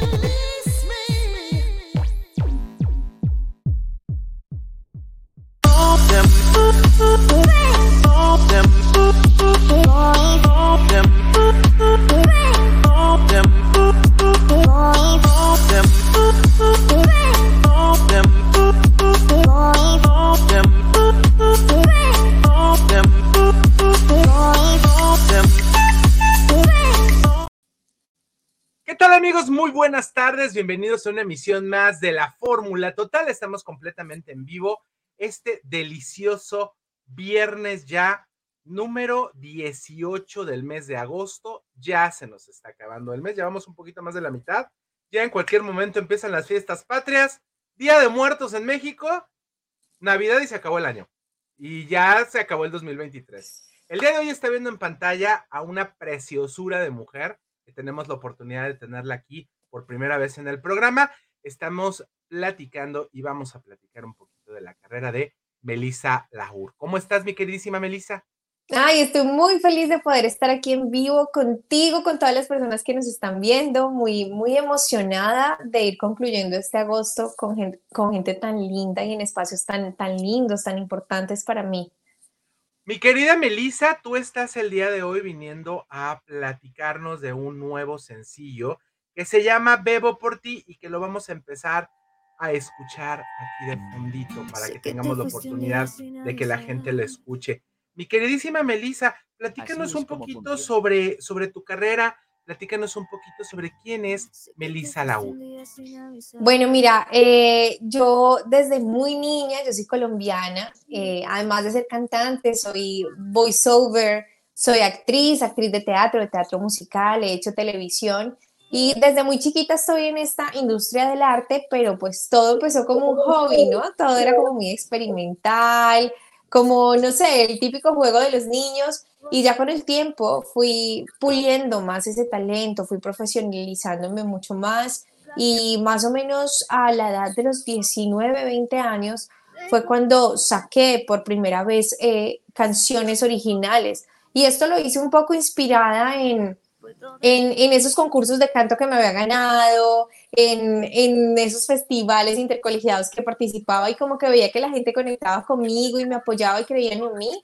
really bienvenidos a una emisión más de la Fórmula Total. Estamos completamente en vivo este delicioso viernes ya número 18 del mes de agosto. Ya se nos está acabando el mes, llevamos un poquito más de la mitad. Ya en cualquier momento empiezan las fiestas patrias, Día de Muertos en México, Navidad y se acabó el año. Y ya se acabó el 2023. El día de hoy está viendo en pantalla a una preciosura de mujer que tenemos la oportunidad de tenerla aquí por primera vez en el programa. Estamos platicando y vamos a platicar un poquito de la carrera de Melissa Laur. ¿Cómo estás, mi queridísima Melissa? Ay, estoy muy feliz de poder estar aquí en vivo contigo, con todas las personas que nos están viendo, muy, muy emocionada de ir concluyendo este agosto con gente, con gente tan linda y en espacios tan, tan lindos, tan importantes para mí. Mi querida Melissa, tú estás el día de hoy viniendo a platicarnos de un nuevo sencillo que se llama Bebo por ti y que lo vamos a empezar a escuchar aquí de fondito para que tengamos la oportunidad de que la gente lo escuche. Mi queridísima Melissa, platícanos un poquito sobre, sobre tu carrera, platícanos un poquito sobre quién es Melissa Lau. Bueno, mira, eh, yo desde muy niña, yo soy colombiana, eh, además de ser cantante, soy voiceover, soy actriz, actriz de teatro, de teatro musical, he hecho televisión y desde muy chiquita estoy en esta industria del arte, pero pues todo empezó como un hobby, ¿no? Todo era como muy experimental, como, no sé, el típico juego de los niños. Y ya con el tiempo fui puliendo más ese talento, fui profesionalizándome mucho más. Y más o menos a la edad de los 19, 20 años fue cuando saqué por primera vez eh, canciones originales. Y esto lo hice un poco inspirada en en, esos concursos de canto que me había ganado, en, esos festivales intercolegiados que participaba y como que veía que la gente conectaba conmigo y me apoyaba y creían en mí.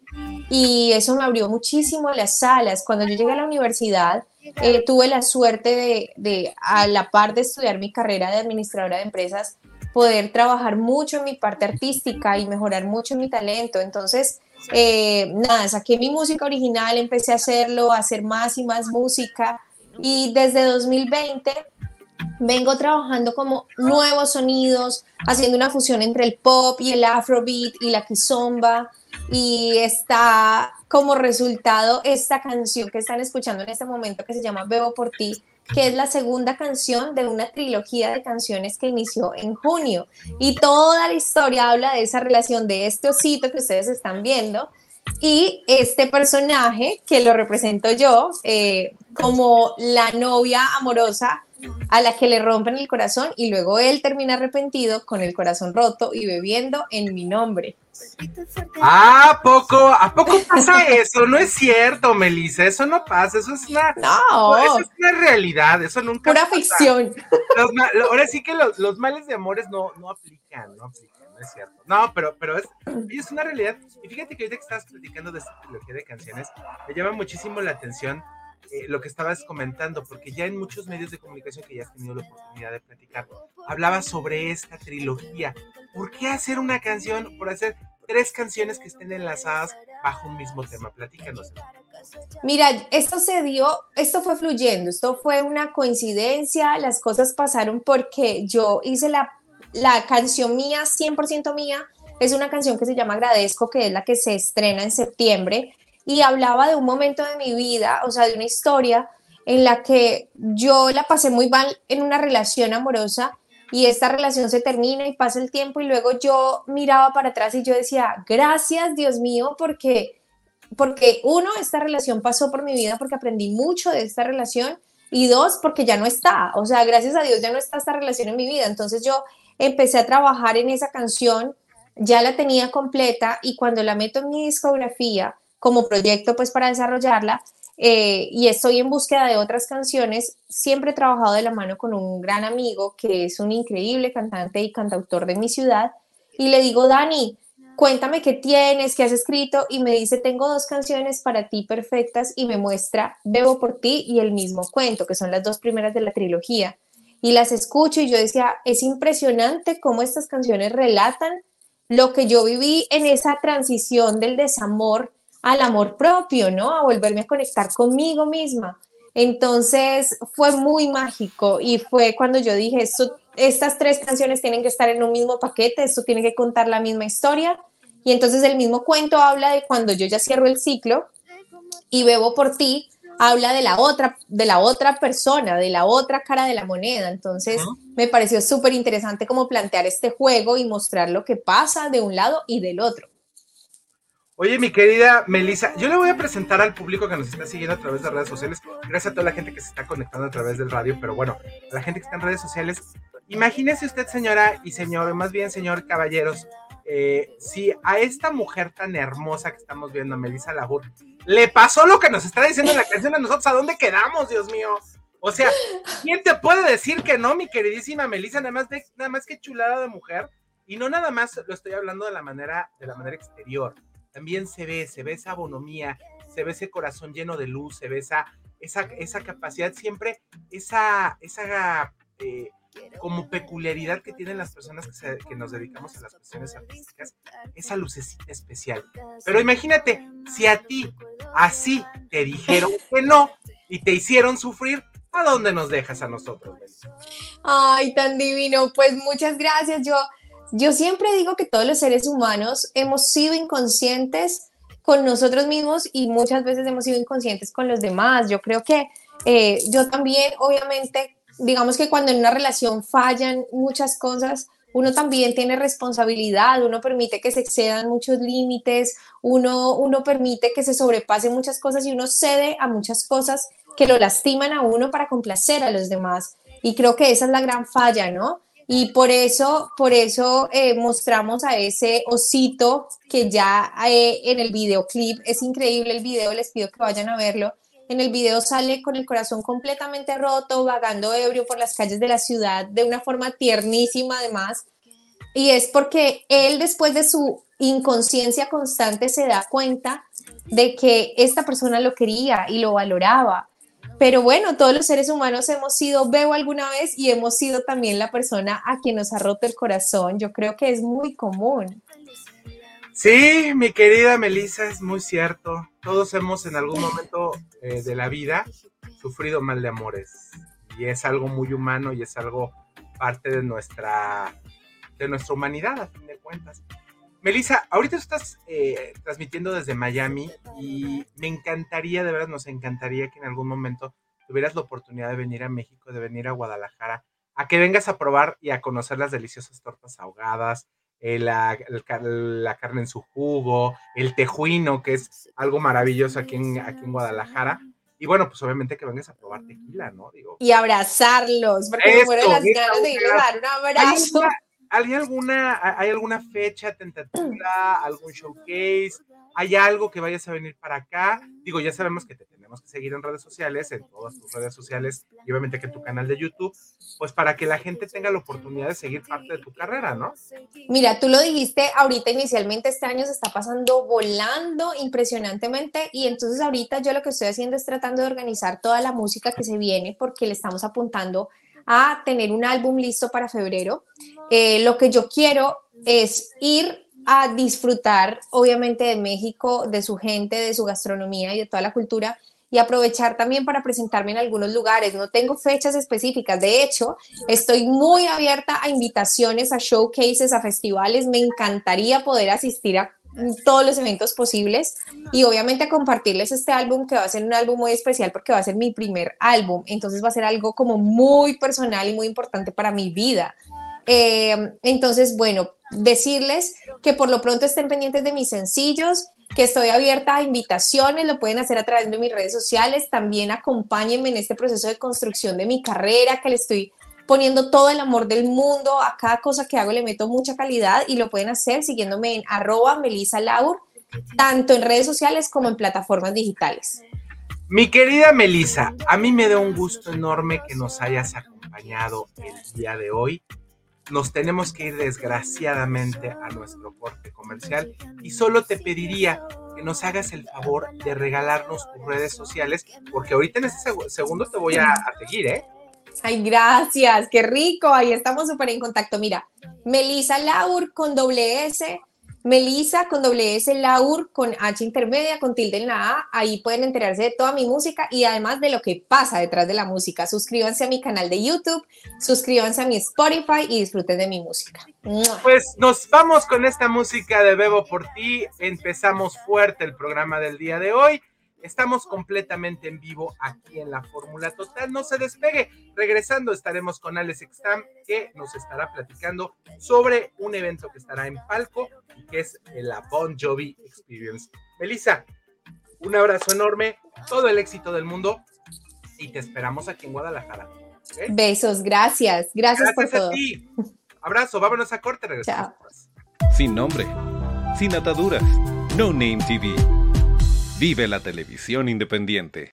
Y eso me abrió muchísimo las salas. Cuando yo llegué a la universidad, eh, tuve la suerte de, de, a la par de estudiar mi carrera de administradora de empresas, poder trabajar mucho en mi parte artística y mejorar mucho en mi talento. Entonces, eh, nada, saqué mi música original, empecé a hacerlo, a hacer más y más música. Y desde 2020 vengo trabajando como nuevos sonidos, haciendo una fusión entre el pop y el afrobeat y la kizomba. Y está como resultado esta canción que están escuchando en este momento que se llama Bebo por ti, que es la segunda canción de una trilogía de canciones que inició en junio. Y toda la historia habla de esa relación de este osito que ustedes están viendo y este personaje que lo represento yo eh, como la novia amorosa a la que le rompen el corazón y luego él termina arrepentido con el corazón roto y bebiendo en mi nombre. ¿A poco? ¿A poco pasa eso? No es cierto, Melissa, eso no pasa, eso es una, no. eso es una realidad, eso nunca Pura ficción. ahora sí que los, males de amores no, no aplican, no aplican, no es cierto. No, pero, pero es, es una realidad. Y fíjate que ahorita que estás platicando de esta trilogía de canciones, me llama muchísimo la atención eh, lo que estabas comentando, porque ya en muchos medios de comunicación que ya has tenido la oportunidad de platicar, hablaba sobre esta trilogía. ¿Por qué hacer una canción? Por hacer tres canciones que estén enlazadas bajo un mismo tema. Platícanos. Mira, esto se dio, esto fue fluyendo, esto fue una coincidencia, las cosas pasaron porque yo hice la, la canción mía, 100% mía, es una canción que se llama Agradezco, que es la que se estrena en septiembre y hablaba de un momento de mi vida, o sea, de una historia en la que yo la pasé muy mal en una relación amorosa y esta relación se termina y pasa el tiempo y luego yo miraba para atrás y yo decía, gracias Dios mío, porque, porque uno, esta relación pasó por mi vida porque aprendí mucho de esta relación y dos, porque ya no está, o sea, gracias a Dios ya no está esta relación en mi vida. Entonces yo empecé a trabajar en esa canción, ya la tenía completa y cuando la meto en mi discografía, como proyecto pues para desarrollarla, eh, y estoy en búsqueda de otras canciones, siempre he trabajado de la mano con un gran amigo que es un increíble cantante y cantautor de mi ciudad, y le digo, Dani, cuéntame qué tienes, qué has escrito, y me dice, tengo dos canciones para ti perfectas, y me muestra Bebo por ti y el mismo cuento, que son las dos primeras de la trilogía. Y las escucho y yo decía, es impresionante cómo estas canciones relatan lo que yo viví en esa transición del desamor al amor propio, ¿no? A volverme a conectar conmigo misma. Entonces fue muy mágico y fue cuando yo dije, esto, estas tres canciones tienen que estar en un mismo paquete, esto tiene que contar la misma historia. Y entonces el mismo cuento habla de cuando yo ya cierro el ciclo y bebo por ti, habla de la otra, de la otra persona, de la otra cara de la moneda. Entonces me pareció súper interesante como plantear este juego y mostrar lo que pasa de un lado y del otro. Oye, mi querida Melissa, yo le voy a presentar al público que nos está siguiendo a través de redes sociales, gracias a toda la gente que se está conectando a través del radio, pero bueno, a la gente que está en redes sociales, imagínese usted, señora y señor, más bien señor caballeros, eh, si a esta mujer tan hermosa que estamos viendo, Melissa Lagur, le pasó lo que nos está diciendo en la canción a nosotros, ¿a dónde quedamos, Dios mío? O sea, ¿quién te puede decir que no, mi queridísima Melissa? Nada más, de, nada más que chulada de mujer. Y no nada más lo estoy hablando de la manera, de la manera exterior también se ve, se ve esa bonomía, se ve ese corazón lleno de luz, se ve esa, esa, esa capacidad, siempre esa, esa eh, como peculiaridad que tienen las personas que, que, nos dedicamos a las cuestiones artísticas, esa lucecita especial. Pero imagínate, si a ti así te dijeron que no y te hicieron sufrir, ¿a dónde nos dejas a nosotros? Ay, tan divino. Pues muchas gracias. Yo yo siempre digo que todos los seres humanos hemos sido inconscientes con nosotros mismos y muchas veces hemos sido inconscientes con los demás. Yo creo que eh, yo también, obviamente, digamos que cuando en una relación fallan muchas cosas, uno también tiene responsabilidad, uno permite que se excedan muchos límites, uno, uno permite que se sobrepasen muchas cosas y uno cede a muchas cosas que lo lastiman a uno para complacer a los demás. Y creo que esa es la gran falla, ¿no? Y por eso, por eso eh, mostramos a ese osito que ya eh, en el videoclip, es increíble el video, les pido que vayan a verlo. En el video sale con el corazón completamente roto, vagando ebrio por las calles de la ciudad de una forma tiernísima además. Y es porque él después de su inconsciencia constante se da cuenta de que esta persona lo quería y lo valoraba pero bueno, todos los seres humanos hemos sido veo alguna vez y hemos sido también la persona a quien nos ha roto el corazón. Yo creo que es muy común. Sí, mi querida Melissa, es muy cierto. Todos hemos en algún momento eh, de la vida sufrido mal de amores. Y es algo muy humano y es algo parte de nuestra, de nuestra humanidad, a fin de cuentas. Melissa, ahorita estás eh, transmitiendo desde Miami y me encantaría, de verdad nos encantaría que en algún momento tuvieras la oportunidad de venir a México, de venir a Guadalajara, a que vengas a probar y a conocer las deliciosas tortas ahogadas, eh, la, carne en su jugo, el tejuino, que es algo maravilloso aquí en, aquí en Guadalajara. Y bueno, pues obviamente que vengas a probar tequila, ¿no? Digo, y abrazarlos, porque me muero las ganas de ir a dar un abrazo. ¿Hay alguna, ¿Hay alguna fecha tentativa, algún showcase? ¿Hay algo que vayas a venir para acá? Digo, ya sabemos que te tenemos que seguir en redes sociales, en todas tus redes sociales y obviamente que en tu canal de YouTube, pues para que la gente tenga la oportunidad de seguir parte de tu carrera, ¿no? Mira, tú lo dijiste ahorita inicialmente, este año se está pasando volando impresionantemente y entonces ahorita yo lo que estoy haciendo es tratando de organizar toda la música que se viene porque le estamos apuntando tener un álbum listo para febrero. Eh, lo que yo quiero es ir a disfrutar, obviamente, de México, de su gente, de su gastronomía y de toda la cultura y aprovechar también para presentarme en algunos lugares. No tengo fechas específicas. De hecho, estoy muy abierta a invitaciones, a showcases, a festivales. Me encantaría poder asistir a todos los eventos posibles y obviamente a compartirles este álbum que va a ser un álbum muy especial porque va a ser mi primer álbum, entonces va a ser algo como muy personal y muy importante para mi vida. Eh, entonces, bueno, decirles que por lo pronto estén pendientes de mis sencillos, que estoy abierta a invitaciones, lo pueden hacer a través de mis redes sociales, también acompáñenme en este proceso de construcción de mi carrera que le estoy poniendo todo el amor del mundo, a cada cosa que hago le meto mucha calidad y lo pueden hacer siguiéndome en arroba Melissa Laur, tanto en redes sociales como en plataformas digitales. Mi querida Melissa, a mí me da un gusto enorme que nos hayas acompañado el día de hoy. Nos tenemos que ir desgraciadamente a nuestro corte comercial y solo te pediría que nos hagas el favor de regalarnos tus redes sociales, porque ahorita en este segundo te voy a, a seguir, ¿eh? Ay, gracias, qué rico. Ahí estamos súper en contacto. Mira, Melissa Laur con doble S, Melissa con doble S, Laur con H intermedia, con tilde en la A. Ahí pueden enterarse de toda mi música y además de lo que pasa detrás de la música. Suscríbanse a mi canal de YouTube, suscríbanse a mi Spotify y disfruten de mi música. Pues nos vamos con esta música de Bebo por ti. Empezamos fuerte el programa del día de hoy. Estamos completamente en vivo aquí en la Fórmula Total. No se despegue. Regresando estaremos con Alex Extam, que nos estará platicando sobre un evento que estará en palco y que es la Bon Jovi Experience. Melissa, un abrazo enorme, todo el éxito del mundo y te esperamos aquí en Guadalajara. Besos, gracias. Gracias, por todo. Ti. Abrazo, vámonos a corte, regresamos. Sin nombre, sin ataduras, No Name TV Vive la televisión independiente.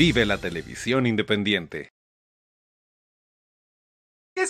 Vive la televisión independiente.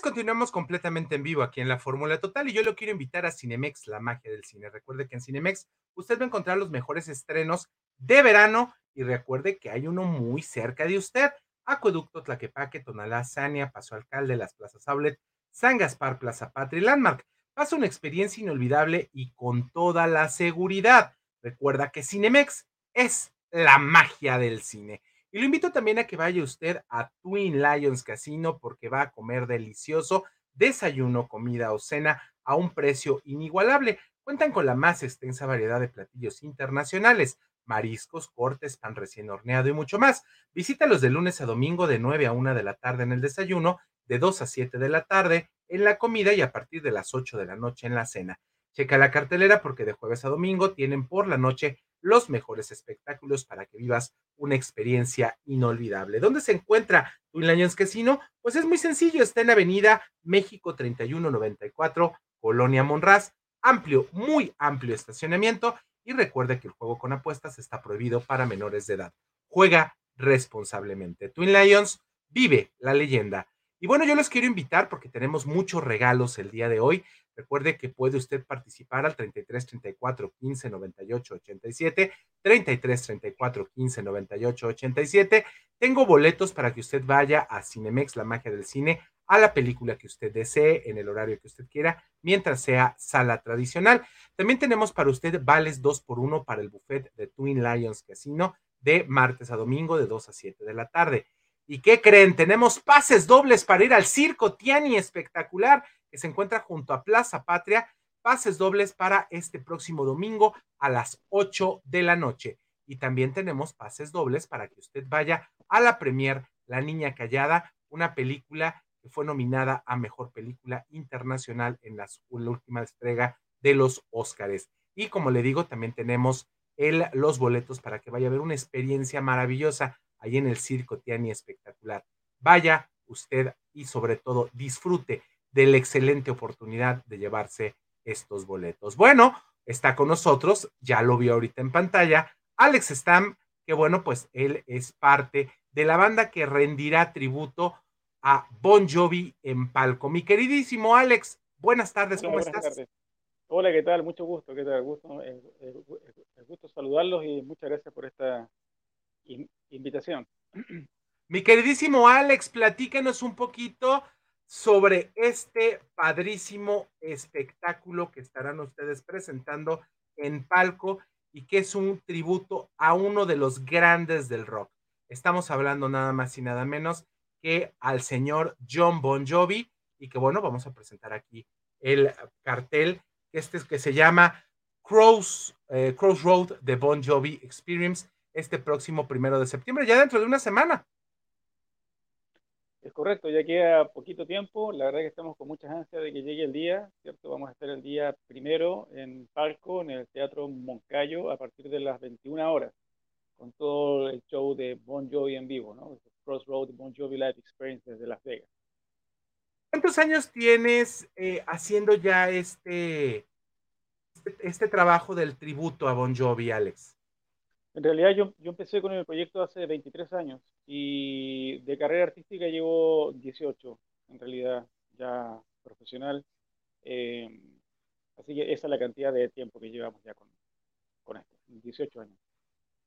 continuamos completamente en vivo aquí en la Fórmula Total y yo lo quiero invitar a Cinemex, la magia del cine. Recuerde que en Cinemex usted va a encontrar los mejores estrenos de verano y recuerde que hay uno muy cerca de usted. Acueducto, Tlaquepaque, Tonalá, Sania, Paso Alcalde, Las Plazas Outlet, San Gaspar, Plaza Patria y Landmark. Pasa una experiencia inolvidable y con toda la seguridad. Recuerda que Cinemex es la magia del cine. Y lo invito también a que vaya usted a Twin Lions Casino porque va a comer delicioso desayuno, comida o cena a un precio inigualable. Cuentan con la más extensa variedad de platillos internacionales, mariscos, cortes, pan recién horneado y mucho más. Visítalos de lunes a domingo de 9 a 1 de la tarde en el desayuno, de 2 a 7 de la tarde en la comida y a partir de las 8 de la noche en la cena. Checa la cartelera porque de jueves a domingo tienen por la noche los mejores espectáculos para que vivas una experiencia inolvidable. ¿Dónde se encuentra Twin Lions Casino? Pues es muy sencillo, está en Avenida México 3194, Colonia Monraz, amplio, muy amplio estacionamiento y recuerde que el juego con apuestas está prohibido para menores de edad. Juega responsablemente. Twin Lions vive la leyenda. Y bueno, yo les quiero invitar porque tenemos muchos regalos el día de hoy. Recuerde que puede usted participar al 33 34 15 98 87, 33 34 15 98 87. Tengo boletos para que usted vaya a Cinemex, la magia del cine, a la película que usted desee, en el horario que usted quiera, mientras sea sala tradicional. También tenemos para usted vales 2 por 1 para el buffet de Twin Lions Casino de martes a domingo de 2 a 7 de la tarde. ¿Y qué creen? Tenemos pases dobles para ir al Circo Tiani espectacular que se encuentra junto a Plaza Patria. Pases dobles para este próximo domingo a las 8 de la noche. Y también tenemos pases dobles para que usted vaya a la premier La Niña Callada, una película que fue nominada a Mejor Película Internacional en, la última entrega de los Óscares. Y como le digo, también tenemos el, los boletos para que vaya a ver una experiencia maravillosa ahí en el Circo Tiani espectacular. Vaya usted y sobre todo disfrute de la excelente oportunidad de llevarse estos boletos. Bueno, está con nosotros, ya lo vio ahorita en pantalla, Alex Stam, que bueno, pues él es parte de la banda que rendirá tributo a Bon Jovi en palco. Mi queridísimo Alex, buenas tardes, ¿cómo estás? Hola, ¿qué tal? Mucho gusto, ¿qué tal? Gusto, es, gusto saludarlos y muchas gracias por esta invitación. Mi queridísimo Alex, platícanos un poquito sobre este padrísimo espectáculo que estarán ustedes presentando en palco y que es un tributo a uno de los grandes del rock. Estamos hablando nada más y nada menos que al señor John Bon Jovi y que bueno, vamos a presentar aquí el cartel este es que se llama Cross, eh, Crossroad de Bon Jovi Experience este próximo primero de septiembre, ya dentro de una semana. Es correcto, ya queda poquito tiempo. La verdad que estamos con muchas ansias de que llegue el día, ¿cierto? Vamos a estar el día primero en Palco, en el Teatro Moncayo, a partir de las 21 horas, con todo el show de Bon Jovi en vivo, ¿no? Crossroad Bon Jovi Live Experience desde Las Vegas. ¿Cuántos años tienes eh, haciendo ya este, este, este, trabajo del tributo a Bon Jovi, Alex? En realidad yo, yo empecé con el proyecto hace 23 años y de carrera artística llevo 18, en realidad, ya profesional. Eh, así que esa es la cantidad de tiempo que llevamos ya con, con esto, 18 años.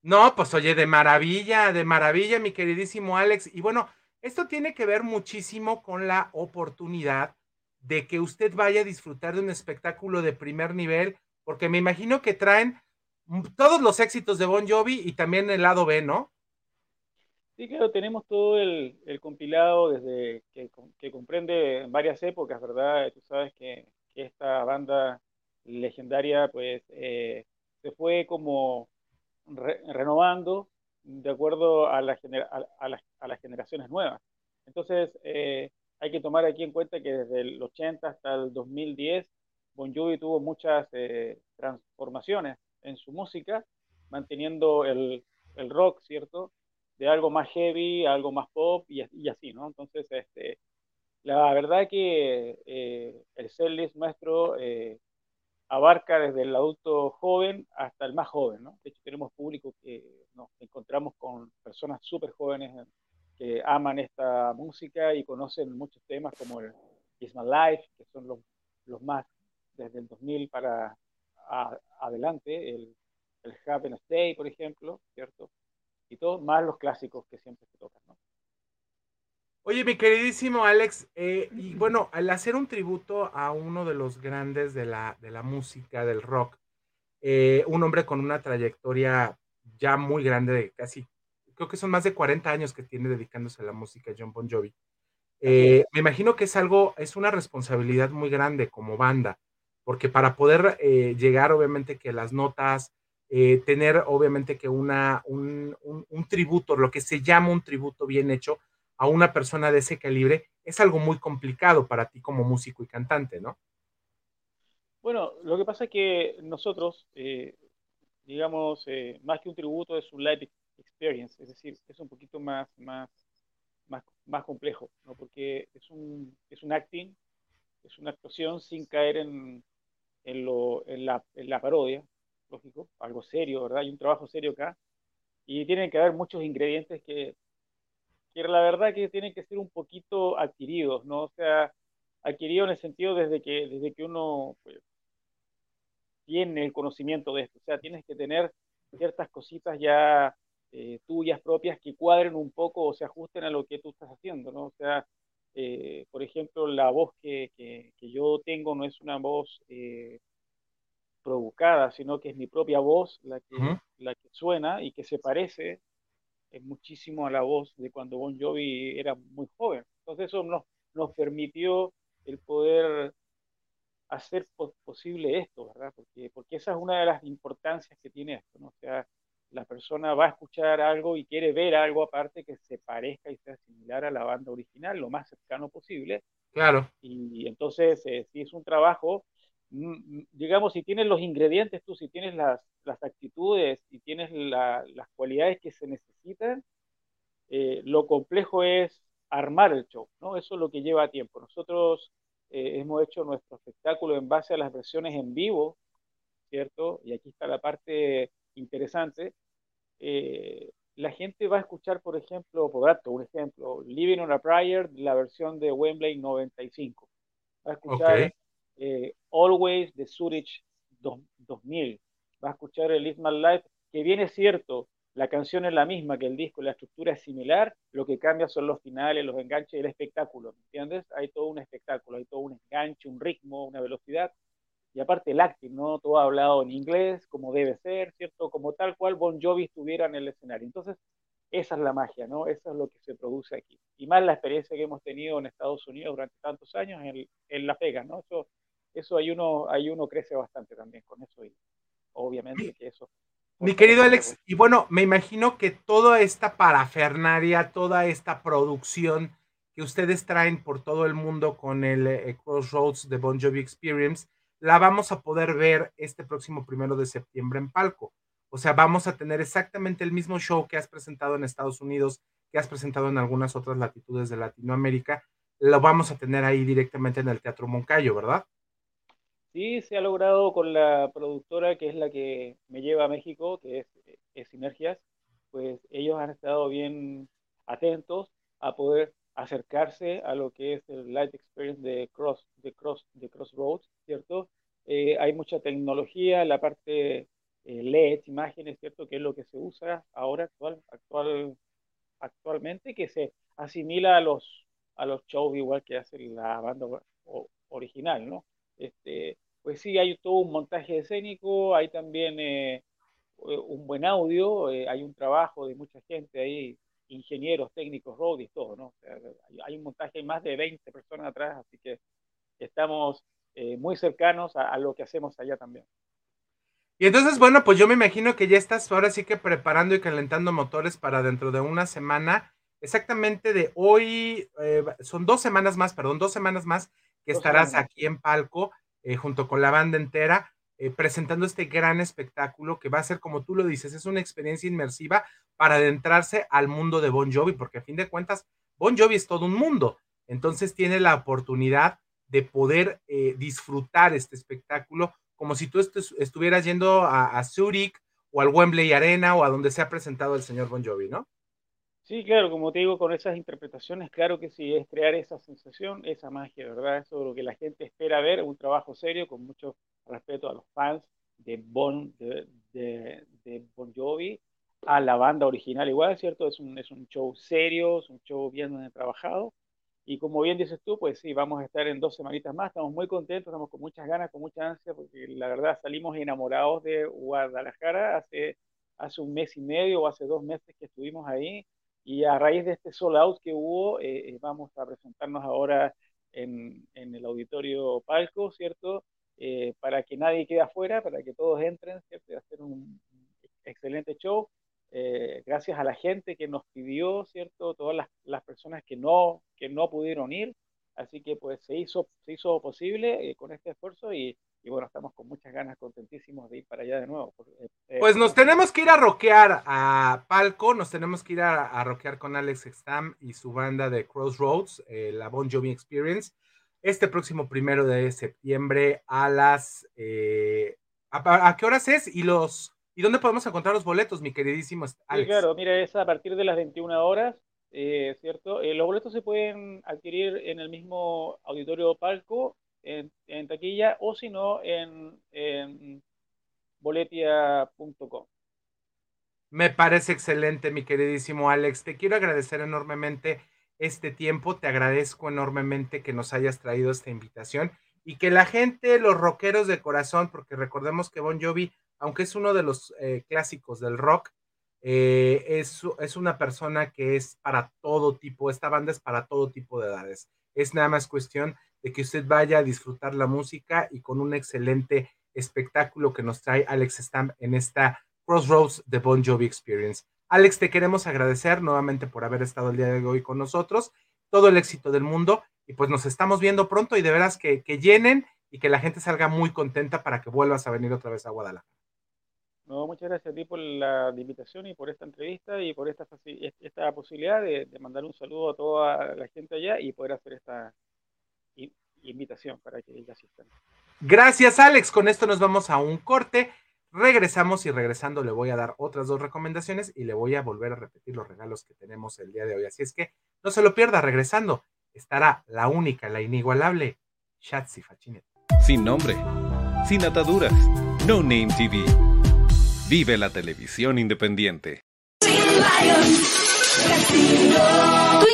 No, pues oye, de maravilla, de maravilla, mi queridísimo Alex. Y bueno, esto tiene que ver muchísimo con la oportunidad de que usted vaya a disfrutar de un espectáculo de primer nivel, porque me imagino que traen todos los éxitos de Bon Jovi y también el lado B, ¿no? Sí, claro, tenemos todo el, compilado desde que, comprende varias épocas, ¿verdad? Tú sabes que, esta banda legendaria, pues, eh, se fue como renovando de acuerdo a, la a, a, las generaciones nuevas. Entonces, eh, hay que tomar aquí en cuenta que desde el 80 hasta el 2010, Bon Jovi tuvo muchas eh, transformaciones en su música, manteniendo el, el, rock, ¿cierto? De algo más heavy, algo más pop y, y así, ¿no? Entonces, este, la verdad que eh, el setlist nuestro abarca desde el adulto joven hasta el más joven, ¿no? De hecho, tenemos público que nos encontramos con personas súper jóvenes que aman esta música y conocen muchos temas como el Is My Life, que son los, los más desde el 2000 para adelante, el, el Happen Stay, por ejemplo, ¿cierto? Y todos más los clásicos que siempre se tocan, ¿no? Oye, mi queridísimo Alex, eh, y bueno, al hacer un tributo a uno de los grandes de la, de la música, del rock, eh, un hombre con una trayectoria ya muy grande, de casi, creo que son más de 40 años que tiene dedicándose a la música, John Bon Jovi. Eh, me imagino que es algo, es una responsabilidad muy grande como banda, porque para poder llegar, obviamente, que las notas, tener, obviamente, que una, un, un tributo, lo que se llama un tributo bien hecho, a una persona de ese calibre es algo muy complicado para ti como músico y cantante, ¿no? Bueno, lo que pasa es que nosotros, eh, digamos, eh, más que un tributo es un live experience, es decir, es un poquito más, más, más, más complejo, ¿no? Porque es un, es un acting, es una actuación sin caer en, en, lo, en, la, en la parodia, lógico, algo serio, ¿verdad? Hay un trabajo serio acá y tienen que haber muchos ingredientes que que la verdad que tienen que ser un poquito adquiridos, ¿no? O sea, adquiridos en el sentido desde que, desde que uno pues, tiene el conocimiento de esto. O sea, tienes que tener ciertas cositas ya eh, tuyas propias que cuadren un poco o se ajusten a lo que tú estás haciendo, ¿no? O sea, eh, por ejemplo, la voz que, que, yo tengo no es una voz, eh, provocada, sino que es mi propia voz la que, la que suena y que se parece muchísimo a la voz de cuando Bon Jovi era muy joven. Entonces eso nos, nos permitió el poder hacer posible esto, ¿verdad? Porque, porque esa es una de las importancias que tiene esto, ¿no? O sea, la persona va a escuchar algo y quiere ver algo aparte que se parezca y sea similar a la banda original, lo más cercano posible. Claro. Y, entonces, eh, si es un trabajo, mm, mm, digamos, si tienes los ingredientes tú, si tienes las, las actitudes y tienes las cualidades que se necesitan, eh, lo complejo es armar el show, ¿no? Eso es lo que lleva tiempo. Nosotros eh, hemos hecho nuestro espectáculo en base a las versiones en vivo, ¿cierto? Y aquí está la parte interesante. Eh, la gente va a escuchar, por ejemplo, por dato, un ejemplo, Living on a Prayer, la versión de Wembley 95. Va a escuchar eh, Always de Zurich 2000. Va a escuchar el Live My Life, que bien es cierto, la canción es la misma que el disco, la estructura es similar, lo que cambia son los finales, los enganches y el espectáculo, ¿me entiendes? Hay todo un espectáculo, hay todo un enganche, un ritmo, una velocidad, y aparte el acting, ¿no? Todo hablado en inglés, como debe ser, ¿cierto? Como tal cual Bon Jovi estuviera en el escenario. Entonces, esa es la magia, ¿no? Eso es lo que se produce aquí. Y más la experiencia que hemos tenido en Estados Unidos durante tantos años en, en Las Vegas, ¿no? Eso, eso hay uno, hay uno crece bastante también con eso y obviamente que eso mi querido Alex, y bueno, me imagino que toda esta parafernaria, toda esta producción que ustedes traen por todo el mundo con el eh, Crossroads de Bon Jovi Experience, la vamos a poder ver este próximo primero de septiembre en palco. O sea, vamos a tener exactamente el mismo show que has presentado en Estados Unidos, que has presentado en algunas otras latitudes de Latinoamérica, lo vamos a tener ahí directamente en el Teatro Moncayo, ¿verdad? Sí, se ha logrado con la productora que es la que me lleva a México, que es, Sinergias, pues ellos han estado bien atentos a poder acercarse a lo que es el Light Experience de Cross, de Cross, de Crossroads, ¿cierto? Eh, hay mucha tecnología, la parte eh, LED, imágenes, ¿cierto? Que es lo que se usa ahora actual, actual, actualmente, que se asimila a los, a los shows igual que hace la banda original, ¿no? Este, pues sí, hay todo un montaje escénico, hay también eh, un buen audio, eh, hay un trabajo de mucha gente ahí, ingenieros, técnicos, roadies, todo, ¿no? hay un montaje, hay más de 20 personas atrás, así que estamos muy cercanos a, lo que hacemos allá también. Y entonces, bueno, pues yo me imagino que ya estás ahora sí que preparando y calentando motores para dentro de una semana, exactamente de hoy, son dos semanas más, perdón, dos semanas más que estarás aquí en Palco eh, junto con la banda entera, eh, presentando este gran espectáculo que va a ser, como tú lo dices, es una experiencia inmersiva para adentrarse al mundo de Bon Jovi, porque a fin de cuentas, Bon Jovi es todo un mundo. Entonces tiene la oportunidad de poder eh, disfrutar este espectáculo como si tú estuvieras yendo a, a Zurich o al Wembley Arena o a donde se ha presentado el señor Bon Jovi, ¿no? Sí, claro, como te digo, con esas interpretaciones, claro que sí, es crear esa sensación, esa magia, ¿verdad? Eso es lo que la gente espera ver, un trabajo serio, con mucho respeto a los fans de Bon, de, de, Bon Jovi, a la banda original igual, ¿cierto? Es un, es un show serio, es un show bien trabajado, y como bien dices tú, pues sí, vamos a estar en dos semanitas más, estamos muy contentos, estamos con muchas ganas, con mucha ansia, porque la verdad salimos enamorados de Guadalajara hace, hace un mes y medio o hace dos meses que estuvimos ahí, y a raíz de este sold out que hubo, eh, eh, vamos a presentarnos ahora en, en, el auditorio Palco, ¿cierto? Eh, para que nadie quede afuera, para que todos entren, ¿cierto? Y hacer un excelente show. gracias a la gente que nos pidió, ¿cierto? Todas las, las, personas que no, que no pudieron ir. Así que pues se hizo, se hizo posible con este esfuerzo y, y bueno, estamos con muchas ganas, contentísimos de ir para allá de nuevo. Eh, eh, pues nos tenemos que ir a rockear a Palco, nos tenemos que ir a, a rockear con Alex Stam y su banda de Crossroads, eh, la Bon Jovi Experience, este próximo primero de septiembre a las... a, qué horas es? Y los... ¿Y dónde podemos encontrar los boletos, mi queridísimo Alex? Sí, claro, mira, es a partir de las 21 horas, ¿cierto? los boletos se pueden adquirir en el mismo auditorio Palco en, taquilla o si no en, boletia.com. Me parece excelente, mi queridísimo Alex. Te quiero agradecer enormemente este tiempo. Te agradezco enormemente que nos hayas traído esta invitación y que la gente, los rockeros de corazón, porque recordemos que Bon Jovi, aunque es uno de los eh, clásicos del rock, eh, es, es una persona que es para todo tipo, esta banda es para todo tipo de edades. Es nada más cuestión de que usted vaya a disfrutar la música y con un excelente espectáculo que nos trae Alex Stamp en esta Crossroads de Bon Jovi Experience. Alex, te queremos agradecer nuevamente por haber estado el día de hoy con nosotros. Todo el éxito del mundo y pues nos estamos viendo pronto y de veras que, llenen y que la gente salga muy contenta para que vuelvas a venir otra vez a Guadalajara. No, muchas gracias a ti por la invitación y por esta entrevista y por esta, esta posibilidad de, mandar un saludo a toda la gente allá y poder hacer esta invitación para que ellos asistan. Gracias, Alex. Con esto nos vamos a un corte. Regresamos y regresando le voy a dar otras dos recomendaciones y le voy a volver a repetir los regalos que tenemos el día de hoy. Así es que no se lo pierda. Regresando estará la única, la inigualable Shatsi Fachinet. Sin nombre, sin ataduras, No Name TV. Vive la televisión independiente.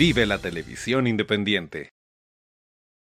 Vive la televisión independiente.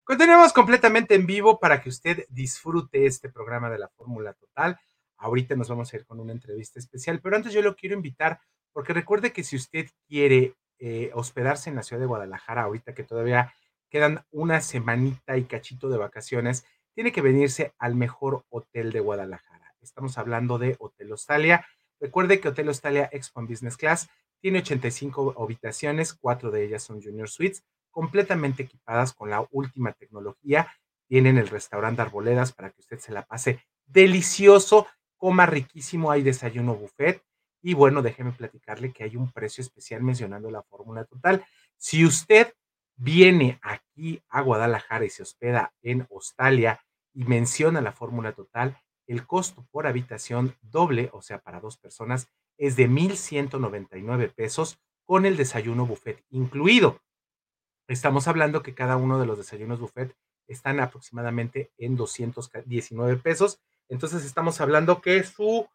Continuamos completamente en vivo para que usted disfrute este programa de la Fórmula Total. Ahorita nos vamos a ir con una entrevista especial, pero antes yo lo quiero invitar porque recuerde que si usted quiere eh, hospedarse en la ciudad de Guadalajara, ahorita que todavía quedan una semanita y cachito de vacaciones, tiene que venirse al mejor hotel de Guadalajara. Estamos hablando de Hotel Australia. Recuerde que Hotel Australia Expo Business Class tiene 85 habitaciones, cuatro de ellas son Junior Suites, completamente equipadas con la última tecnología. Tienen el restaurante Arboledas para que usted se la pase delicioso, coma riquísimo, hay desayuno buffet. Y bueno, déjeme platicarle que hay un precio especial mencionando la fórmula total. Si usted viene aquí a Guadalajara y se hospeda en Australia y menciona la fórmula total, el costo por habitación doble, o sea, para dos personas, es de 1.199 pesos con el desayuno buffet incluido. Estamos hablando que cada uno de los desayunos buffet están aproximadamente en 219 pesos. Entonces estamos hablando que su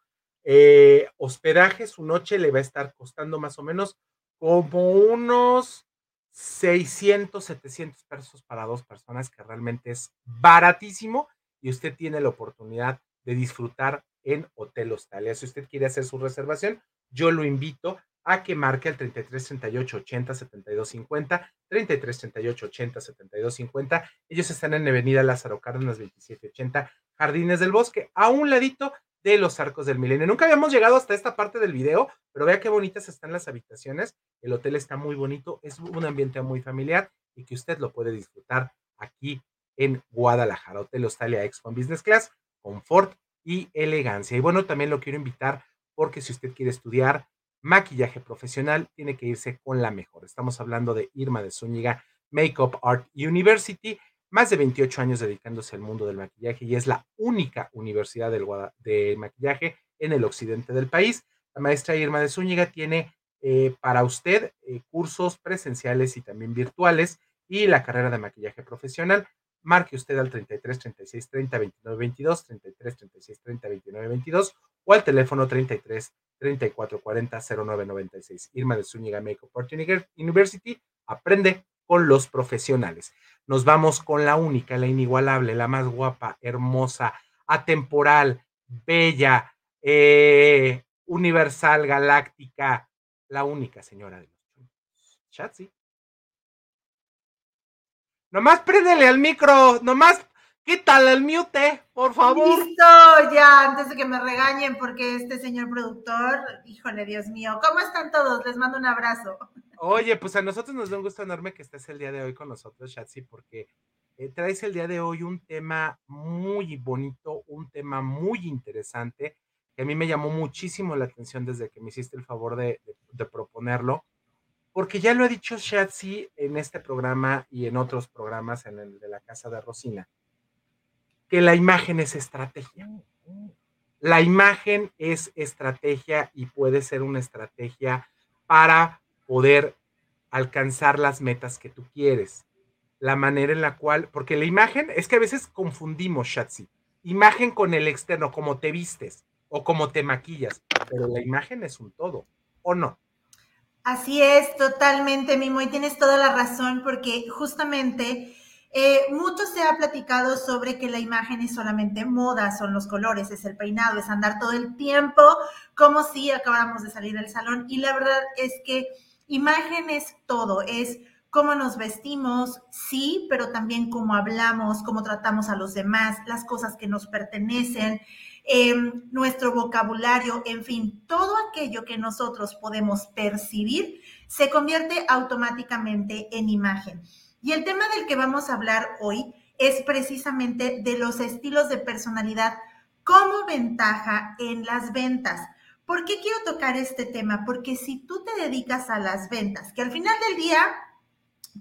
eh, hospedaje, su noche le va a estar costando más o menos como unos 600, 700 pesos para dos personas, que realmente es baratísimo y usted tiene la oportunidad de disfrutar en Hotel Hostalia. Si usted quiere hacer su reservación, yo lo invito a que marque el 33 38 80 72 50, 33 38 80 72 50. Ellos están en Avenida Lázaro Cárdenas 2780, Jardines del Bosque, a un ladito de los Arcos del Milenio. Nunca habíamos llegado hasta esta parte del video, pero vea qué bonitas están las habitaciones. El hotel está muy bonito, es un ambiente muy familiar y que usted lo puede disfrutar aquí en Guadalajara. Hotel Hostalia Expo Business Class, confort y elegancia. Y bueno, también lo quiero invitar porque si usted quiere estudiar maquillaje profesional, tiene que irse con la mejor. Estamos hablando de Irma de Zúñiga, Makeup Art University, más de 28 años dedicándose al mundo del maquillaje y es la única universidad del, de maquillaje en el occidente del país. La maestra Irma de Zúñiga tiene eh, para usted eh, cursos presenciales y también virtuales y la carrera de maquillaje profesional. Marque usted al 33 36 30 29 22, 33 36 30 29 22 o al teléfono 33 34 40 09 96. Irma de Zúñiga Makeup University aprende con los profesionales. Nos vamos con la única, la inigualable, la más guapa, hermosa, atemporal, bella, eh, universal, galáctica, la única señora de los Chatsi. Nomás préndele al micro, nomás quítale el mute, por favor. Listo, ya, antes de que me regañen, porque este señor productor, híjole, Dios mío, ¿cómo están todos? Les mando un abrazo. Oye, pues a nosotros nos da un gusto enorme que estés el día de hoy con nosotros, Shatsi, porque eh, traes el día de hoy un tema muy bonito, un tema muy interesante, que a mí me llamó muchísimo la atención desde que me hiciste el favor de, proponerlo, porque ya lo ha dicho Shatsi en este programa y en otros programas, en el de la Casa de Rosina, que la imagen es estrategia. La imagen es estrategia y puede ser una estrategia para poder alcanzar las metas que tú quieres. La manera en la cual, porque la imagen es que a veces confundimos, Shatsi, imagen con el externo, como te vistes o como te maquillas, pero la imagen es un todo, ¿o no? Así es, totalmente, Mimo, y tienes toda la razón, porque justamente eh, mucho se ha platicado sobre que la imagen es solamente moda, son los colores, es el peinado, es andar todo el tiempo como si acabáramos de salir del salón, y la verdad es que Imagen es todo, es cómo nos vestimos, sí, pero también cómo hablamos, cómo tratamos a los demás, las cosas que nos pertenecen, em, nuestro vocabulario, en fin, todo aquello que nosotros podemos percibir se convierte automáticamente en imagen. Y el tema del que vamos a hablar hoy es precisamente de los estilos de personalidad como ventaja en las ventas. ¿Por qué quiero tocar este tema? Porque si tú te dedicas a las ventas, que al final del día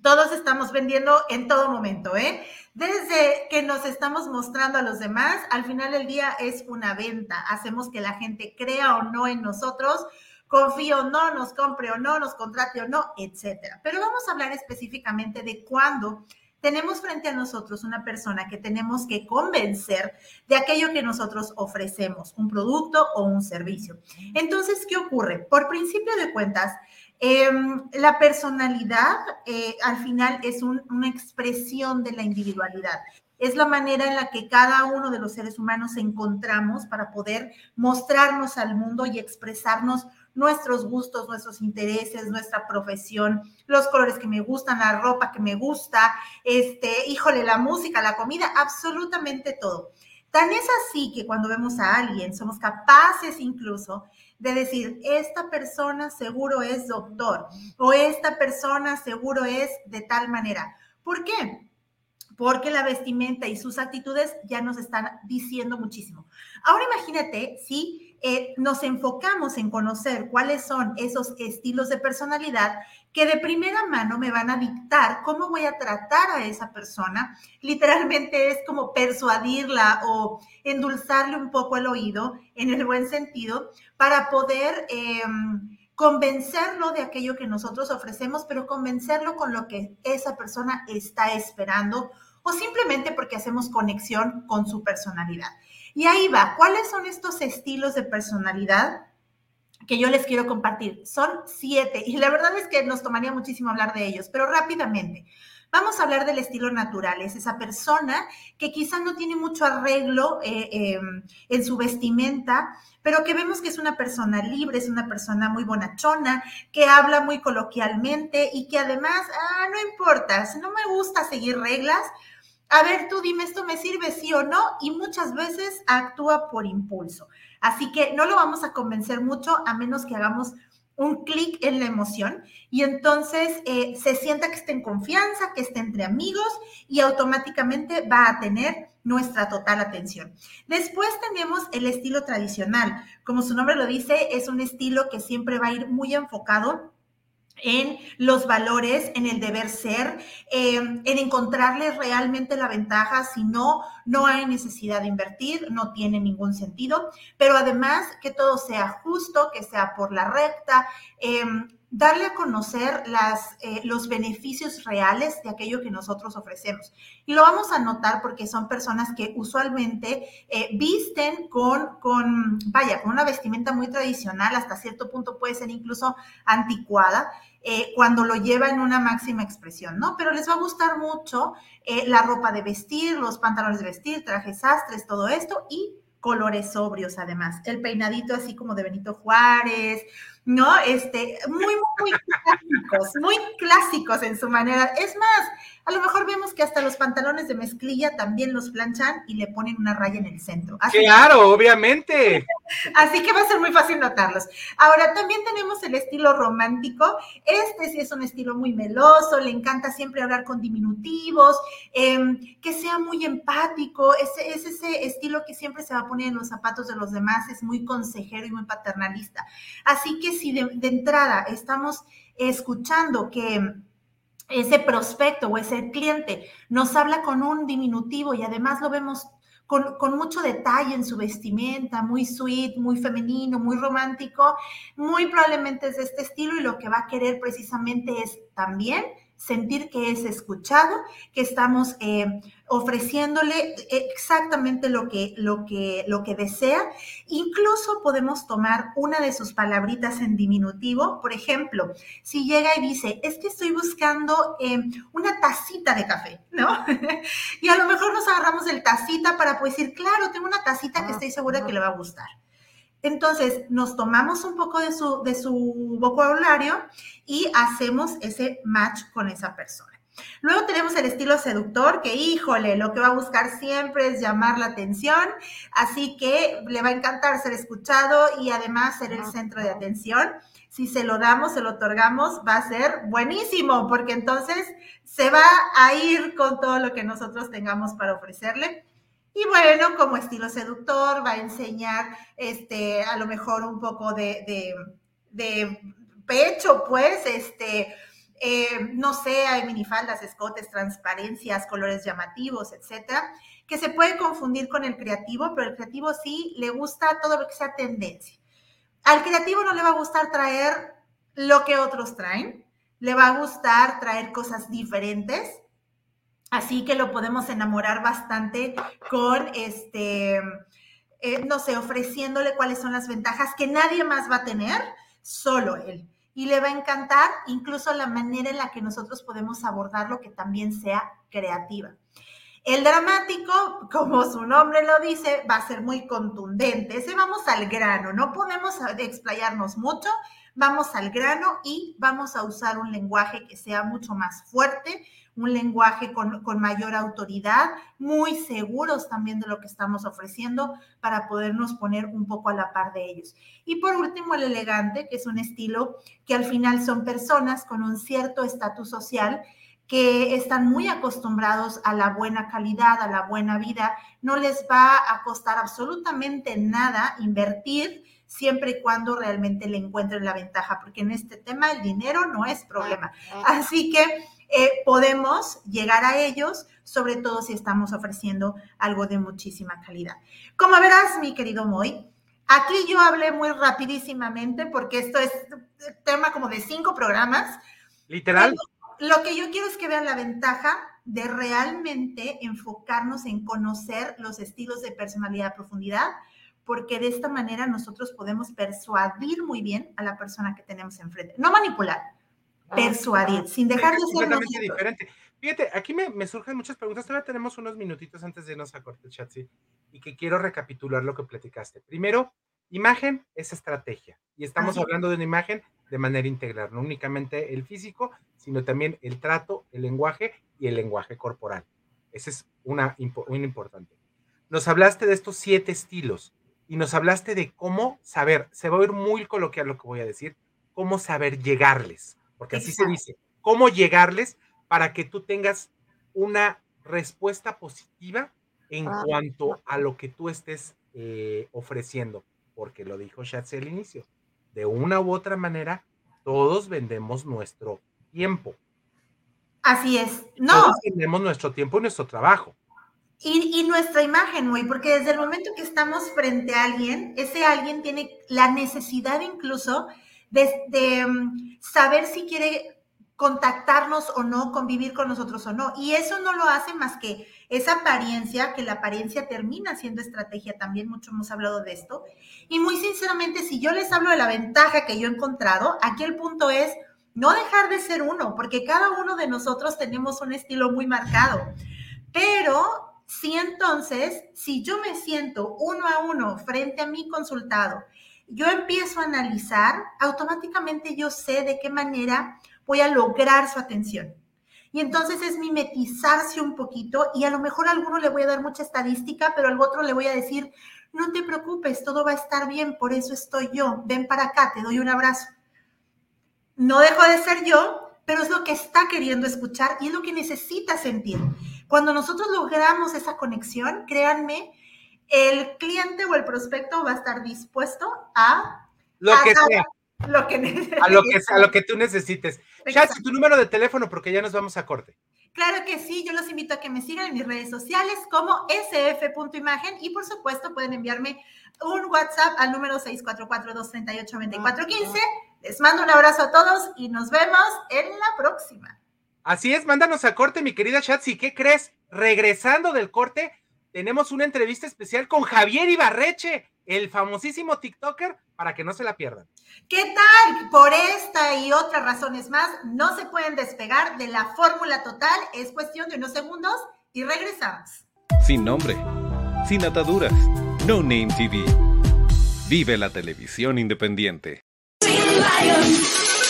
todos estamos vendiendo en todo momento, ¿eh? Desde que nos estamos mostrando a los demás, al final del día es una venta. Hacemos que la gente crea o no en nosotros, confíe o no, nos compre o no, nos contrate o no, etcétera. Pero vamos a hablar específicamente de cuándo tenemos frente a nosotros una persona que tenemos que convencer de aquello que nosotros ofrecemos, un producto o un servicio. Entonces, ¿qué ocurre? Por principio de cuentas, em, la personalidad eh, al final es una expresión de la individualidad. Es la manera en la que cada uno de los seres humanos encontramos para poder mostrarnos al mundo y expresarnos nuestros gustos, nuestros intereses, nuestra profesión, los colores que me gustan, la ropa que me gusta, este, híjole, la música, la comida, absolutamente todo. Tan es así que cuando vemos a alguien somos capaces incluso de decir, esta persona seguro es doctor o esta persona seguro es de tal manera. ¿Por qué? Porque la vestimenta y sus actitudes ya nos están diciendo muchísimo. Ahora imagínate si eh, nos enfocamos en conocer cuáles son esos estilos de personalidad que de primera mano me van a dictar cómo voy a tratar a esa persona. Literalmente es como persuadirla o endulzarle un poco el oído en el buen sentido para poder... Em, convencerlo de aquello que nosotros ofrecemos, pero convencerlo con lo que esa persona está esperando o simplemente porque hacemos conexión con su personalidad. Y ahí va, ¿cuáles son estos estilos de personalidad? Que yo les quiero compartir. Son siete y la verdad es que nos tomaría muchísimo hablar de ellos, pero rápidamente. Vamos a hablar del estilo natural. Es esa persona que quizá no tiene mucho arreglo eh, em, en su vestimenta, pero que vemos que es una persona libre, es una persona muy bonachona, que habla muy coloquialmente y que además, ah, no importa, si no me gusta seguir reglas, a ver, tú dime, ¿esto me sirve sí o no? Y muchas veces actúa por impulso. Así que no lo vamos a convencer mucho a menos que hagamos un clic en la emoción y entonces eh, se sienta que está en confianza, que está entre amigos y automáticamente va a tener nuestra total atención. Después tenemos el estilo tradicional. Como su nombre lo dice, es un estilo que siempre va a ir muy enfocado en los valores, en el deber ser, em, en encontrarle realmente la ventaja. Si no, no hay necesidad de invertir, no tiene ningún sentido. Pero además, que todo sea justo, que sea por la recta. Em, darle a conocer las, eh, los beneficios reales de aquello que nosotros ofrecemos. Y lo vamos a notar porque son personas que usualmente eh, visten con, con, vaya, con una vestimenta muy tradicional, hasta cierto punto puede ser incluso anticuada. Eh, cuando lo lleva en una máxima expresión, ¿no? Pero les va a gustar mucho la ropa de vestir, los pantalones de vestir, trajes sastres, todo esto y colores sobrios además. El peinadito así como de Benito Juárez, ¿no? Este, muy, muy clásicos, muy clásicos en su manera. Es más, a lo mejor vemos que hasta los pantalones de mezclilla también los planchan y le ponen una raya en el centro. claro, obviamente. Así que va a ser muy fácil notarlos. Ahora, también tenemos el estilo romántico. Este sí es un estilo muy meloso, le encanta siempre hablar con diminutivos, em, que sea muy empático. Es ese estilo que siempre se va a poner en los zapatos de los demás, es muy consejero y muy paternalista. Así que si de entrada estamos escuchando que ese prospecto o ese cliente nos habla con un diminutivo y además lo vemos con, mucho detalle en su vestimenta, muy sweet, muy femenino, muy romántico, muy probablemente es de este estilo y lo que va a querer precisamente es también sentir que es escuchado, que estamos eh, ofreciéndole exactamente lo que, lo, que, lo que desea. Incluso podemos tomar una de sus palabritas en diminutivo. Por ejemplo, si llega y dice, es que estoy buscando eh, una tacita de café, ¿no? y a lo mejor nos agarramos el tacita para pues decir, claro, tengo una tacita que estoy segura que le va a gustar. Entonces, nos tomamos un poco de su, de su vocabulario y hacemos ese match con esa persona. Luego tenemos el estilo seductor, que híjole, lo que va a buscar siempre es llamar la atención, así que le va a encantar ser escuchado y además ser el centro de atención. Si se lo damos, se lo otorgamos, va a ser buenísimo, porque entonces se va a ir con todo lo que nosotros tengamos para ofrecerle. Y bueno, como estilo seductor, va a enseñar este, a lo mejor un poco de, pecho, pues, este, eh, no sé, hay minifaldas, escotes, transparencias, colores llamativos, etcétera, que se puede confundir con el creativo, pero el creativo sí le gusta todo lo que sea tendencia. Al creativo no le va a gustar traer lo que otros traen, le va a gustar traer cosas diferentes Así que lo podemos enamorar bastante con este, eh, no sé, ofreciéndole cuáles son las ventajas que nadie más va a tener, solo él. Y le va a encantar incluso la manera en la que nosotros podemos abordarlo que también sea creativa. El dramático, como su nombre lo dice, va a ser muy contundente. Ese vamos al grano, no podemos explayarnos mucho, vamos al grano y vamos a usar un lenguaje que sea mucho más fuerte, un lenguaje con, mayor autoridad, muy seguros también de lo que estamos ofreciendo para podernos poner un poco a la par de ellos. Y por último, el elegante, que es un estilo que al final son personas con un cierto estatus social que están muy acostumbrados a la buena calidad, a la buena vida, no les va a costar absolutamente nada invertir siempre y cuando realmente le encuentren la ventaja, porque en este tema el dinero no es problema. Ah, ah. Así que eh, podemos llegar a ellos, sobre todo si estamos ofreciendo algo de muchísima calidad. Como verás, mi querido Moy, aquí yo hablé muy rapidísimamente porque esto es tema como de cinco programas. Literal. Lo que yo quiero es que vean la ventaja de realmente enfocarnos en conocer los estilos de personalidad a profundidad, porque de esta manera nosotros podemos persuadir muy bien a la persona que tenemos enfrente. No manipular, persuadir, sin dejar de ser completamente diferente. Fíjate, aquí me, surgen muchas preguntas. Todavía tenemos unos minutitos antes de irnos a corte, Chatsi, y que quiero recapitular lo que platicaste. Primero, imagen es estrategia. Y estamos hablando de una imagen de manera integral, no únicamente el físico, sino también el trato, el lenguaje y el lenguaje corporal. Ese es una, un importante. Nos hablaste de estos siete estilos y nos hablaste de cómo saber, se va a oír muy coloquial lo que voy a decir, cómo saber llegarles, porque así se dice, cómo llegarles para que tú tengas una respuesta positiva en Ah. cuanto a lo que tú estés eh, ofreciendo, porque lo dijo Shatsi al inicio, de una u otra manera, todos vendemos nuestro tiempo, Así es. No, todos vendemos nuestro tiempo y nuestro trabajo. Y, y nuestra imagen, muy, porque desde el momento que estamos frente a alguien, ese alguien tiene la necesidad incluso de, mm, saber si quiere contactarnos o no, convivir con nosotros o no. Y eso no lo hace más que esa apariencia, que la apariencia termina siendo estrategia también, mucho hemos hablado de esto. Y muy sinceramente, si yo les hablo de la ventaja que yo he encontrado, aquí el punto es no dejar de ser uno, porque cada uno de nosotros tenemos un estilo muy marcado. Pero si entonces, si yo me siento uno a uno frente a mi consultado, yo empiezo a analizar, automáticamente yo sé de qué manera voy a lograr su atención. Y entonces es mimetizarse un poquito y a lo mejor a alguno le voy a dar mucha estadística, pero al otro le voy a decir, no te preocupes, todo va a estar bien, por eso estoy yo, ven para acá, te doy un abrazo. No dejo de ser yo, pero es lo que está queriendo escuchar y es lo que necesita sentir. Cuando nosotros logramos esa conexión, créanme, el cliente o el prospecto va a estar dispuesto a Lo que sea, lo que necesite. a lo que, a lo que tú necesites. Shatsi, tu número de teléfono, porque ya nos vamos a corte. Claro que sí, yo los invito a que me sigan en mis redes sociales como sf.imagen y por supuesto pueden enviarme un WhatsApp al número 644-238-2415. Les mando un abrazo a todos y nos vemos en la próxima. Así es, mándanos a corte, mi querida Shatsi. ¿Qué crees? Regresando del corte, tenemos una entrevista especial con Javier Ibarreche, el famosísimo TikToker, para que no se la pierdan. ¿Qué tal? Por esta y otras razones más, no se pueden despegar de la fórmula total. Es cuestión de unos segundos y regresamos. Sin nombre, sin ataduras, No Name TV. Vive la televisión independiente.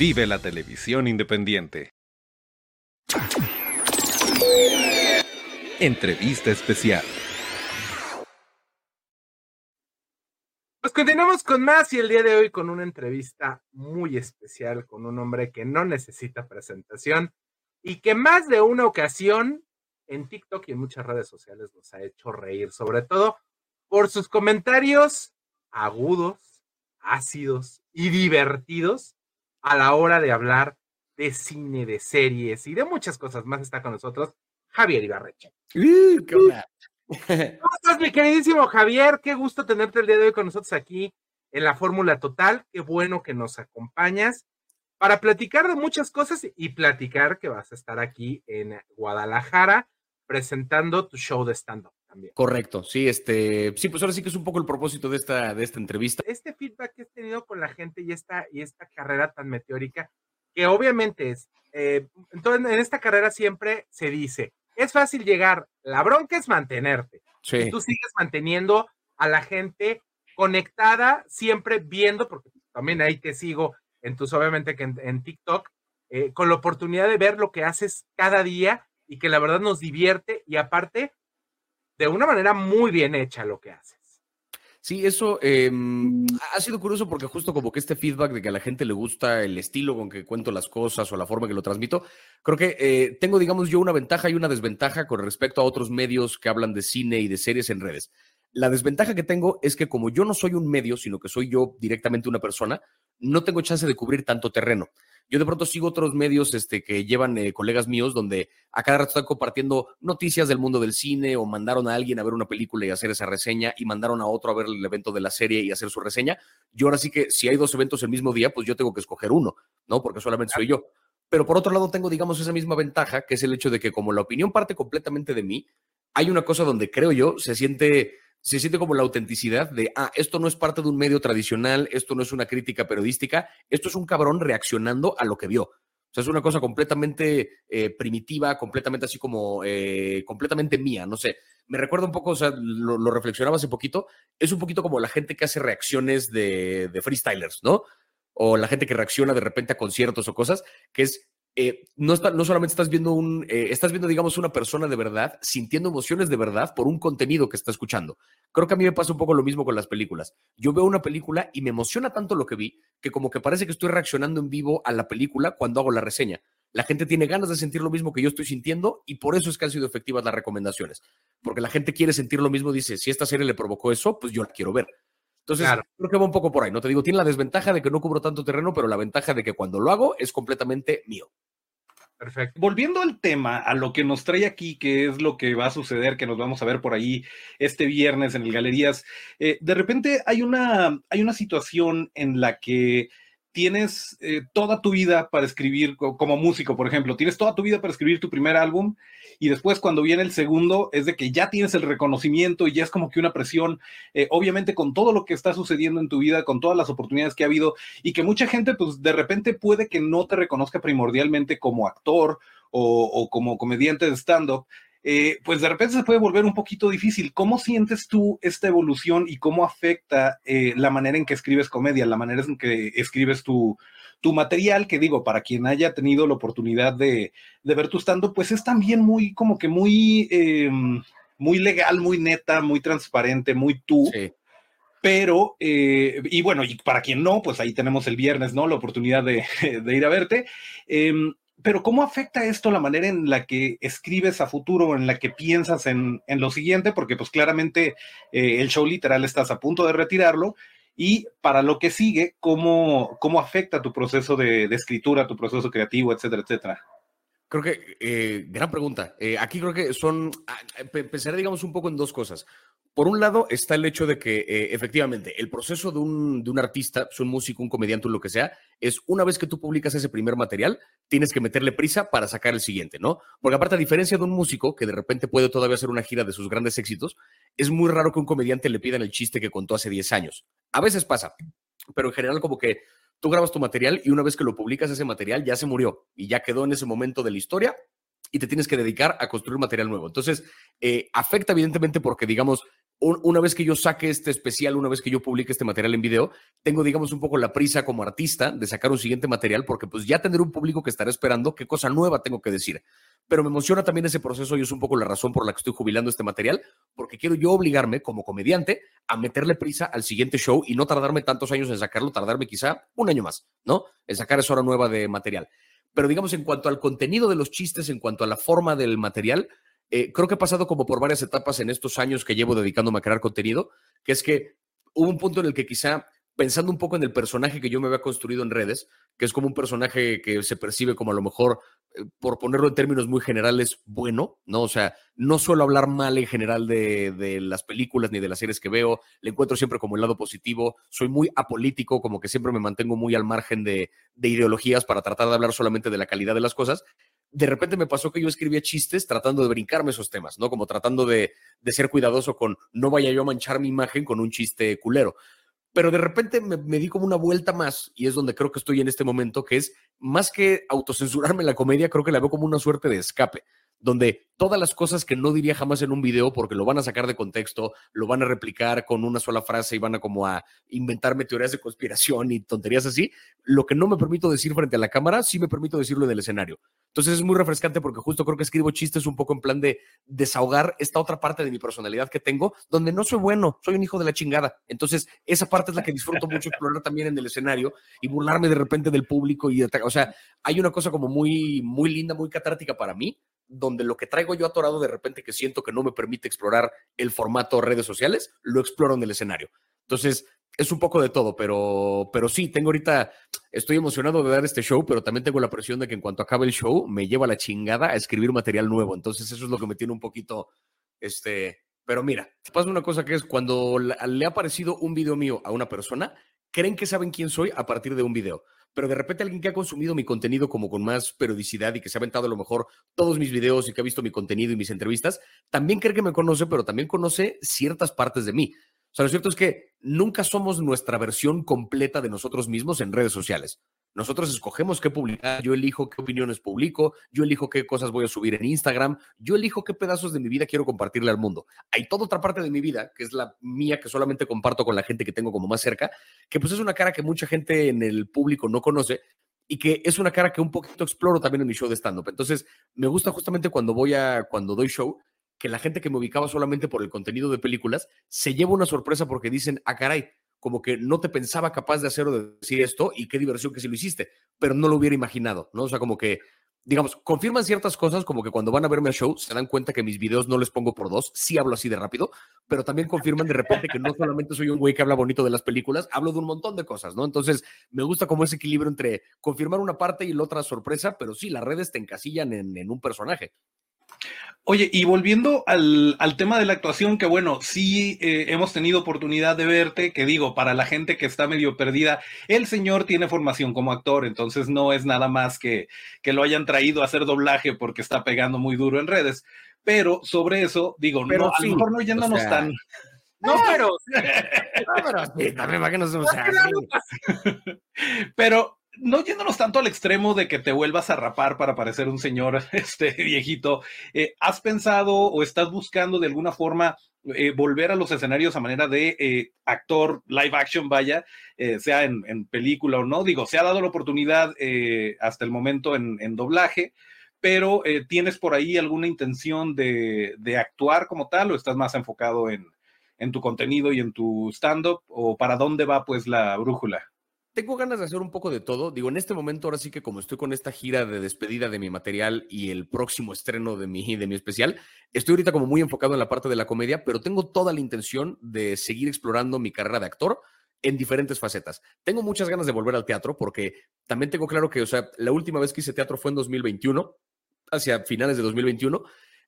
Vive la televisión independiente. Entrevista especial. Pues continuamos con más y el día de hoy con una entrevista muy especial con un hombre que no necesita presentación y que más de una ocasión en TikTok y en muchas redes sociales nos ha hecho reír, sobre todo por sus comentarios agudos, ácidos y divertidos a la hora de hablar de cine, de series y de muchas cosas más. Está con nosotros Javier Ibarreche. Uh, ¿qué onda? ¿Cómo estás, mi queridísimo Javier? Qué gusto tenerte el día de hoy con nosotros aquí en la Fórmula Total. Qué bueno que nos acompañas. para platicar de muchas cosas y platicar que vas a estar aquí en Guadalajara presentando tu show de stand-up también. Correcto, sí, este, sí, pues ahora sí que es un poco el propósito de esta, de esta entrevista. Este feedback que has tenido con la gente y esta, y esta carrera tan meteórica, que obviamente es, eh, entonces en esta carrera siempre se dice, es fácil llegar, la bronca es mantenerte. Sí. Y tú sigues manteniendo a la gente conectada, siempre viendo, porque también ahí te sigo en tus, obviamente que en, TikTok, eh, con la oportunidad de ver lo que haces cada día y que la verdad nos divierte y aparte, de una manera muy bien hecha lo que haces. Sí, eso em, ha sido curioso porque justo como que este feedback de que a la gente le gusta el estilo con que cuento las cosas o la forma que lo transmito, creo que eh, tengo, digamos, yo una ventaja y una desventaja con respecto a otros medios que hablan de cine y de series en redes. La desventaja que tengo es que como yo no soy un medio, sino que soy yo directamente una persona, no tengo chance de cubrir tanto terreno. Yo de pronto sigo otros medios este, que llevan eh, colegas míos donde a cada rato están compartiendo noticias del mundo del cine o mandaron a alguien a ver una película y hacer esa reseña y mandaron a otro a ver el evento de la serie y hacer su reseña. Yo ahora sí que si hay dos eventos el mismo día, pues yo tengo que escoger uno, ¿no? Porque solamente soy yo. Pero por otro lado tengo, digamos, esa misma ventaja, que es el hecho de que como la opinión parte completamente de mí, hay una cosa donde creo yo se siente se siente como la autenticidad de, ah, esto no es parte de un medio tradicional, esto no es una crítica periodística, esto es un cabrón reaccionando a lo que vio. O sea, es una cosa completamente eh, primitiva, completamente así como, eh, completamente mía, no sé. Me recuerda un poco, o sea, lo, reflexionaba hace poquito, es un poquito como la gente que hace reacciones de, de freestylers, ¿no? O la gente que reacciona de repente a conciertos o cosas, que es eh, no, no solamente estás viendo un, eh, estás viendo, digamos, una persona de verdad, sintiendo emociones de verdad por un contenido que está escuchando. Creo que a mí me pasa un poco lo mismo con las películas. Yo veo una película y me emociona tanto lo que vi que como que parece que estoy reaccionando en vivo a la película cuando hago la reseña. La gente tiene ganas de sentir lo mismo que yo estoy sintiendo y por eso es que han sido efectivas las recomendaciones. Porque la gente quiere sentir lo mismo, dice, si esta serie le provocó eso, pues yo la quiero ver. Entonces, creo que va un poco por ahí. No te digo, tiene la desventaja de que no cubro tanto terreno, pero la ventaja de que cuando lo hago es completamente mío. Perfecto. Volviendo al tema, a lo que nos trae aquí, que es lo que va a suceder, que nos vamos a ver por ahí este viernes en el Galerías, eh, de repente hay una, hay una situación en la que tienes eh, toda tu vida para escribir como músico, por ejemplo, tienes toda tu vida para escribir tu primer álbum y después cuando viene el segundo es de que ya tienes el reconocimiento y ya es como que una presión, eh, obviamente con todo lo que está sucediendo en tu vida, con todas las oportunidades que ha habido y que mucha gente pues de repente puede que no te reconozca primordialmente como actor o, o como comediante de stand-up, eh, pues de repente se puede volver un poquito difícil. ¿Cómo sientes tú esta evolución y cómo afecta eh, la manera en que escribes comedia, la manera en que escribes tu, tu material? Que digo, para quien haya tenido la oportunidad de, ver tu estando, pues es también muy, como que muy, em, muy legal, muy neta, muy transparente, muy tú. Pero, eh, y bueno, y para quien no, pues ahí tenemos el viernes, ¿no? La oportunidad de, de ir a verte. Em, pero ¿cómo afecta esto la manera en la que escribes a futuro, en la que piensas en, lo siguiente? Porque pues claramente eh, el show literal estás a punto de retirarlo y para lo que sigue, ¿cómo, cómo afecta tu proceso de, escritura, tu proceso creativo, etcétera, etcétera? Creo que, eh, gran pregunta. Eh, aquí creo que son, ah, pensaré digamos un poco en dos cosas. Por un lado está el hecho de que eh, efectivamente el proceso de un, de un artista, pues, un músico, un comediante, lo que sea, es una vez que tú publicas ese primer material, tienes que meterle prisa para sacar el siguiente, ¿no? Porque aparte, a diferencia de un músico que de repente puede todavía hacer una gira de sus grandes éxitos, es muy raro que un comediante le pidan el chiste que contó hace 10 años. A veces pasa, pero en general como que tú grabas tu material y una vez que lo publicas ese material ya se murió y ya quedó en ese momento de la historia y te tienes que dedicar a construir material nuevo. Entonces, eh, afecta evidentemente porque, digamos, una vez que yo saque este especial, una vez que yo publique este material en video, tengo, digamos, un poco la prisa como artista de sacar un siguiente material, porque pues ya tendré un público que estará esperando qué cosa nueva tengo que decir. Pero me emociona también ese proceso y es un poco la razón por la que estoy jubilando este material, porque quiero yo obligarme como comediante a meterle prisa al siguiente show y no tardarme tantos años en sacarlo, tardarme quizá un año más, ¿no? En sacar esa hora nueva de material. Pero digamos, en cuanto al contenido de los chistes, en cuanto a la forma del material, eh, creo que he pasado como por varias etapas en estos años que llevo dedicándome a crear contenido, que es que hubo un punto en el que quizá pensando un poco en el personaje que yo me había construido en redes, que es como un personaje que se percibe como a lo mejor, eh, por ponerlo en términos muy generales, bueno, ¿no? O sea, no suelo hablar mal en general de, de, las películas ni de las series que veo, le encuentro siempre como el lado positivo, soy muy apolítico, como que siempre me mantengo muy al margen de, de ideologías para tratar de hablar solamente de la calidad de las cosas. De repente me pasó que yo escribía chistes tratando de brincarme esos temas, ¿no? Como tratando de, de ser cuidadoso con no vaya yo a manchar mi imagen con un chiste culero pero de repente me, di como una vuelta más y es donde creo que estoy en este momento, que es más que autocensurarme la comedia, creo que la veo como una suerte de escape, donde todas las cosas que no diría jamás en un video porque lo van a sacar de contexto, lo van a replicar con una sola frase y van a como a inventarme teorías de conspiración y tonterías así, lo que no me permito decir frente a la cámara, sí me permito decirlo en el escenario. Entonces es muy refrescante porque justo creo que escribo chistes un poco en plan de desahogar esta otra parte de mi personalidad que tengo, donde no soy bueno, soy un hijo de la chingada. Entonces esa parte es la que disfruto mucho explorar también en el escenario y burlarme de repente del público y o sea, hay una cosa como muy muy linda, muy catártica para mí, donde lo que traigo yo atorado de repente que siento que no me permite explorar el formato redes sociales, lo exploro en el escenario. Entonces, es un poco de todo, pero, pero sí, tengo ahorita, estoy emocionado de dar este show, pero también tengo la presión de que en cuanto acabe el show me lleva la chingada a escribir material nuevo. Entonces eso es lo que me tiene un poquito, este, pero mira, pasa una cosa que es cuando le ha parecido un video mío a una persona, creen que saben quién soy a partir de un video. Pero de repente alguien que ha consumido mi contenido como con más periodicidad y que se ha aventado a lo mejor todos mis videos y que ha visto mi contenido y mis entrevistas, también cree que me conoce, pero también conoce ciertas partes de mí. O sea, lo cierto es que nunca somos nuestra versión completa de nosotros mismos en redes sociales. Nosotros escogemos qué publicar, yo elijo qué opiniones publico, yo elijo qué cosas voy a subir en Instagram, yo elijo qué pedazos de mi vida quiero compartirle al mundo. Hay toda otra parte de mi vida, que es la mía, que solamente comparto con la gente que tengo como más cerca, que pues es una cara que mucha gente en el público no conoce y que es una cara que un poquito exploro también en mi show de stand-up. Entonces, me gusta justamente cuando voy a, cuando doy show, que la gente que me ubicaba solamente por el contenido de películas se lleva una sorpresa porque dicen, ah, caray, como que no te pensaba capaz de hacer o de decir esto y qué diversión que si lo hiciste, pero no lo hubiera imaginado, ¿no? O sea, como que, digamos, confirman ciertas cosas, como que cuando van a verme al show se dan cuenta que mis videos no les pongo por dos, sí hablo así de rápido, pero también confirman de repente que no solamente soy un güey que habla bonito de las películas, hablo de un montón de cosas, ¿no? Entonces, me gusta como ese equilibrio entre confirmar una parte y la otra sorpresa, pero sí, las redes te encasillan en, en un personaje. Oye, y volviendo al, al, tema de la actuación, que bueno, sí eh, hemos tenido oportunidad de verte, que digo, para la gente que está medio perdida, el señor tiene formación como actor, entonces no es nada más que, que lo hayan traído a hacer doblaje porque está pegando muy duro en redes. Pero sobre eso, digo, pero no, sí, a lo mejor no yéndonos o sea, tan. No, pero. No, pero sí, también para que no se o sea, sí. Pero no yéndonos tanto al extremo de que te vuelvas a rapar para parecer un señor este, viejito, eh, ¿has pensado o estás buscando de alguna forma eh, volver a los escenarios a manera de eh, actor live action, vaya, sea en, película o no? Digo, se ha dado la oportunidad hasta el momento en, doblaje, pero ¿tienes por ahí alguna intención de, de, actuar como tal o estás más enfocado en, en tu contenido y en tu stand-up? ¿O para dónde va pues la brújula? Tengo ganas de hacer un poco de todo. Digo, en este momento, ahora sí que como estoy con esta gira de despedida de mi material y el próximo estreno de mi, de mi especial, estoy ahorita como muy enfocado en la parte de la comedia, pero tengo toda la intención de seguir explorando mi carrera de actor en diferentes facetas. Tengo muchas ganas de volver al teatro porque también tengo claro que, o sea, la última vez que hice teatro fue en 2021, hacia finales de 2021.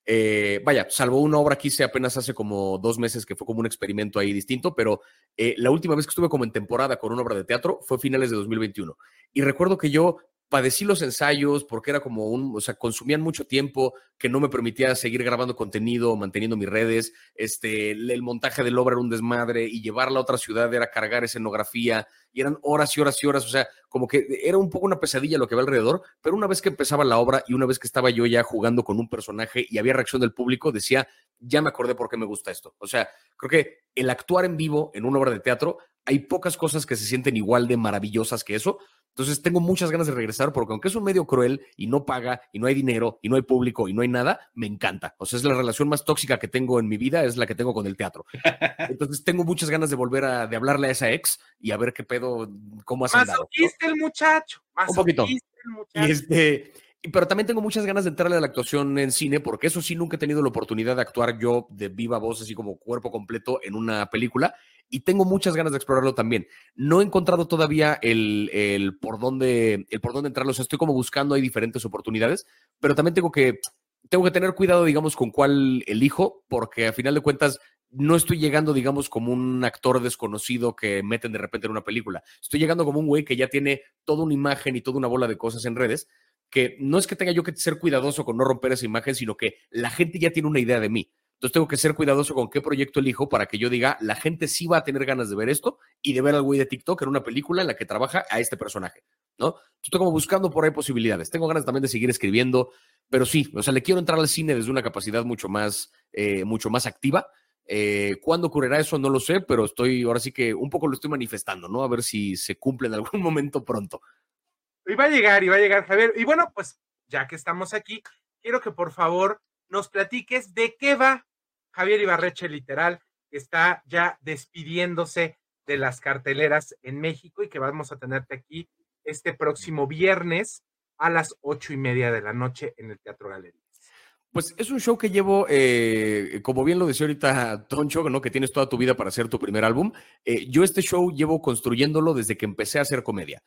Eh, vaya, salvo una obra que hice apenas hace como dos meses que fue como un experimento ahí distinto, pero eh, la última vez que estuve como en temporada con una obra de teatro fue finales de 2021. Y recuerdo que yo padecí los ensayos porque era como un, o sea, consumían mucho tiempo que no me permitía seguir grabando contenido, manteniendo mis redes, este, el montaje del obra era un desmadre y llevarla a otra ciudad era cargar escenografía y eran horas y horas y horas, o sea, como que era un poco una pesadilla lo que va alrededor, pero una vez que empezaba la obra y una vez que estaba yo ya jugando con un personaje y había reacción del público, decía, ya me acordé por qué me gusta esto. O sea, creo que el actuar en vivo en una obra de teatro, hay pocas cosas que se sienten igual de maravillosas que eso. Entonces tengo muchas ganas de regresar porque aunque es un medio cruel y no paga y no hay dinero y no hay público y no hay nada, me encanta. O sea, es la relación más tóxica que tengo en mi vida, es la que tengo con el teatro. Entonces tengo muchas ganas de volver a de hablarle a esa ex y a ver qué pedo, cómo has andado. el muchacho. Un poquito. Y, este, pero también tengo muchas ganas de entrarle a la actuación en cine, porque eso sí, nunca he tenido la oportunidad de actuar yo de viva voz, así como cuerpo completo en una película, y tengo muchas ganas de explorarlo también. No he encontrado todavía el, el por, dónde, el por dónde entrarlo, o sea, estoy como buscando, hay diferentes oportunidades, pero también tengo que, tengo que tener cuidado, digamos, con cuál elijo, porque a final de cuentas no estoy llegando, digamos, como un actor desconocido que meten de repente en una película. Estoy llegando como un güey que ya tiene toda una imagen y toda una bola de cosas en redes, que no es que tenga yo que ser cuidadoso con no romper esa imagen, sino que la gente ya tiene una idea de mí. Entonces tengo que ser cuidadoso con qué proyecto elijo para que yo diga, la gente sí va a tener ganas de ver esto y de ver al güey de TikTok en una película en la que trabaja a este personaje, ¿no? Estoy como buscando por ahí posibilidades. Tengo ganas también de seguir escribiendo, pero sí, o sea, le quiero entrar al cine desde una capacidad mucho más, eh, mucho más activa eh, ¿Cuándo ocurrirá eso? No lo sé, pero estoy, ahora sí que un poco lo estoy manifestando, ¿no? A ver si se cumple en algún momento pronto. Y va a llegar, y va a llegar Javier. Y bueno, pues ya que estamos aquí, quiero que por favor nos platiques de qué va Javier Ibarreche, literal, que está ya despidiéndose de las carteleras en México y que vamos a tenerte aquí este próximo viernes a las ocho y media de la noche en el Teatro Galería. Pues es un show que llevo, eh, como bien lo decía ahorita Toncho, ¿no? que tienes toda tu vida para hacer tu primer álbum. Eh, yo este show llevo construyéndolo desde que empecé a hacer comedia.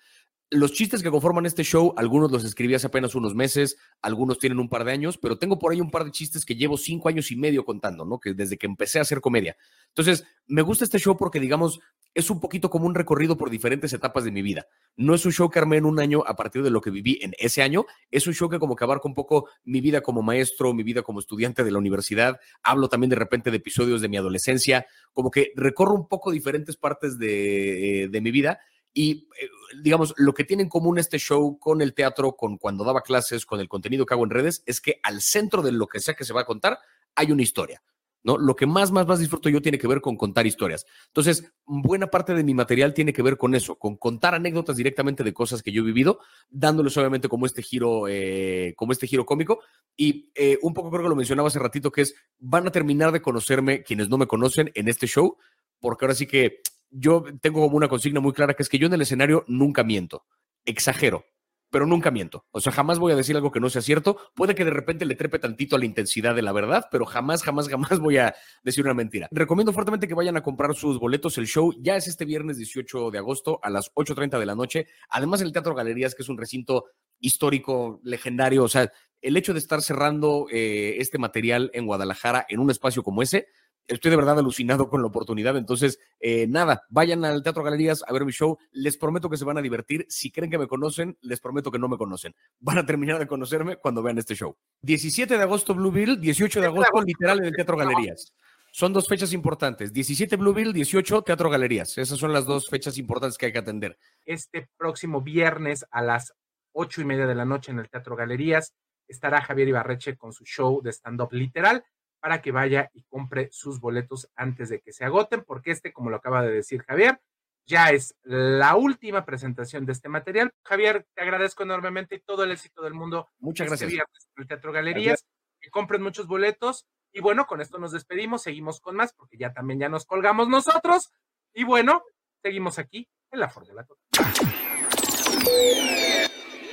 Los chistes que conforman este show, algunos los escribí hace apenas unos meses, algunos tienen un par de años, pero tengo por ahí un par de chistes que llevo cinco años y medio contando, ¿no? Que desde que empecé a hacer comedia. Entonces, me gusta este show porque, digamos, es un poquito como un recorrido por diferentes etapas de mi vida. No es un show que armé en un año a partir de lo que viví en ese año, es un show que como que abarca un poco mi vida como maestro, mi vida como estudiante de la universidad. Hablo también de repente de episodios de mi adolescencia, como que recorro un poco diferentes partes de, eh, de mi vida y, eh, digamos, lo que tiene en común este show con el teatro, con cuando daba clases, con el contenido que hago en redes, es que al centro de lo que sea que se va a contar hay una historia. ¿no? Lo que más, más, más disfruto yo tiene que ver con contar historias. Entonces, buena parte de mi material tiene que ver con eso, con contar anécdotas directamente de cosas que yo he vivido, dándoles obviamente como este giro, eh, como este giro cómico. Y eh, un poco creo que lo mencionaba hace ratito, que es, van a terminar de conocerme quienes no me conocen en este show, porque ahora sí que yo tengo como una consigna muy clara que es que yo en el escenario nunca miento, exagero, pero nunca miento. O sea, jamás voy a decir algo que no sea cierto. Puede que de repente le trepe tantito a la intensidad de la verdad, pero jamás, jamás, jamás voy a decir una mentira. Recomiendo fuertemente que vayan a comprar sus boletos. El show ya es este viernes 18 de agosto a las 8.30 de la noche. Además, el Teatro Galerías, que es un recinto histórico, legendario. O sea, el hecho de estar cerrando eh, este material en Guadalajara en un espacio como ese, estoy de verdad alucinado con la oportunidad. Entonces, eh, nada, vayan al Teatro Galerías a ver mi show. Les prometo que se van a divertir. Si creen que me conocen, les prometo que no me conocen. Van a terminar de conocerme cuando vean este show. 17 de agosto Blueville, 18 de agosto literal en el Teatro Galerías. Son dos fechas importantes. 17 Blueville, 18 Teatro Galerías. Esas son las dos fechas importantes que hay que atender. Este próximo viernes a las ocho y media de la noche en el Teatro Galerías estará Javier Ibarreche con su show de stand-up literal para que vaya y compre sus boletos antes de que se agoten, porque este, como lo acaba de decir Javier, ya es la última presentación de este material. Javier, te agradezco enormemente y todo el éxito del mundo. Muchas este gracias. viernes en el Teatro Galerías. Que compren muchos boletos. Y bueno, con esto nos despedimos, seguimos con más, porque ya también ya nos colgamos nosotros. Y bueno, seguimos aquí en la Fórmula Total.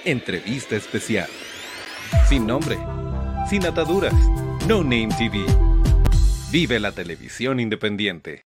Entrevista especial. Sin nombre, sin ataduras. No Name TV. Vive la televisión independiente.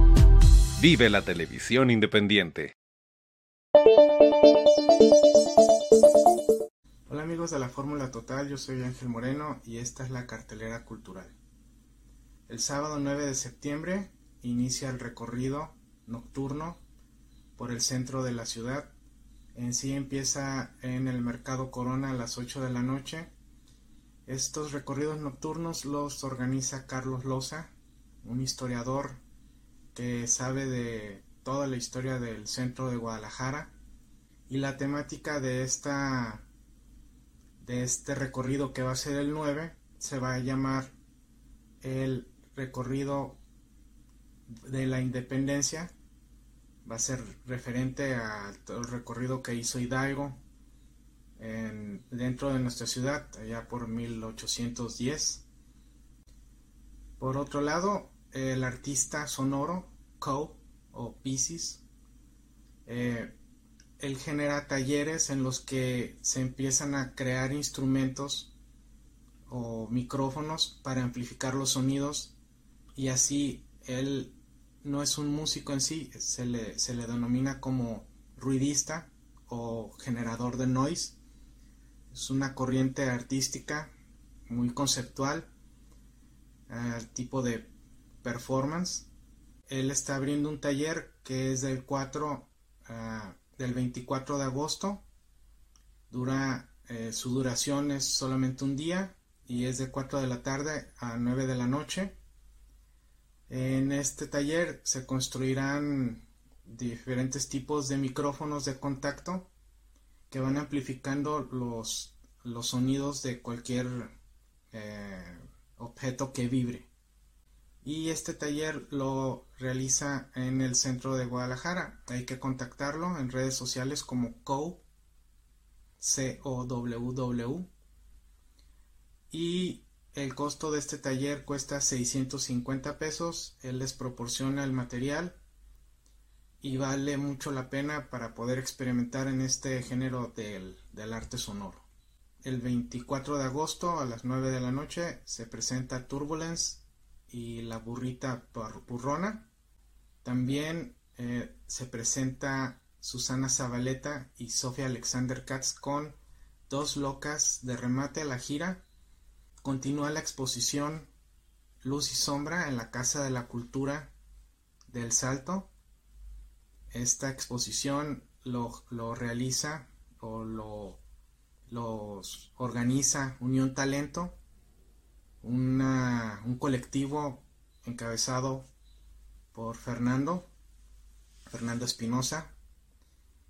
Vive la televisión independiente. Hola amigos de la Fórmula Total, yo soy Ángel Moreno y esta es la cartelera cultural. El sábado 9 de septiembre inicia el recorrido nocturno por el centro de la ciudad. En sí empieza en el Mercado Corona a las 8 de la noche. Estos recorridos nocturnos los organiza Carlos Loza, un historiador que sabe de toda la historia del centro de Guadalajara y la temática de esta de este recorrido que va a ser el 9 se va a llamar el recorrido de la independencia. Va a ser referente al recorrido que hizo Hidalgo en, dentro de nuestra ciudad allá por 1810 por otro lado el artista sonoro, Co o Pisces. Eh, él genera talleres en los que se empiezan a crear instrumentos o micrófonos para amplificar los sonidos y así él no es un músico en sí, se le, se le denomina como ruidista o generador de noise. Es una corriente artística muy conceptual, eh, tipo de performance. Él está abriendo un taller que es del 4 ah, del 24 de agosto. Dura eh, su duración es solamente un día y es de 4 de la tarde a 9 de la noche. En este taller se construirán diferentes tipos de micrófonos de contacto que van amplificando los, los sonidos de cualquier eh, objeto que vibre y este taller lo realiza en el centro de Guadalajara. Hay que contactarlo en redes sociales como COW, c o w y el costo de este taller cuesta 650 pesos. Él les proporciona el material y vale mucho la pena para poder experimentar en este género del, del arte sonoro. El 24 de agosto a las 9 de la noche se presenta Turbulence y la burrita burrona. También eh, se presenta Susana Zabaleta y Sofía Alexander Katz con Dos Locas de remate a la gira. Continúa la exposición Luz y Sombra en la Casa de la Cultura del Salto. Esta exposición lo, lo realiza o lo los organiza Unión Talento un colectivo encabezado por Fernando, Fernando Espinosa,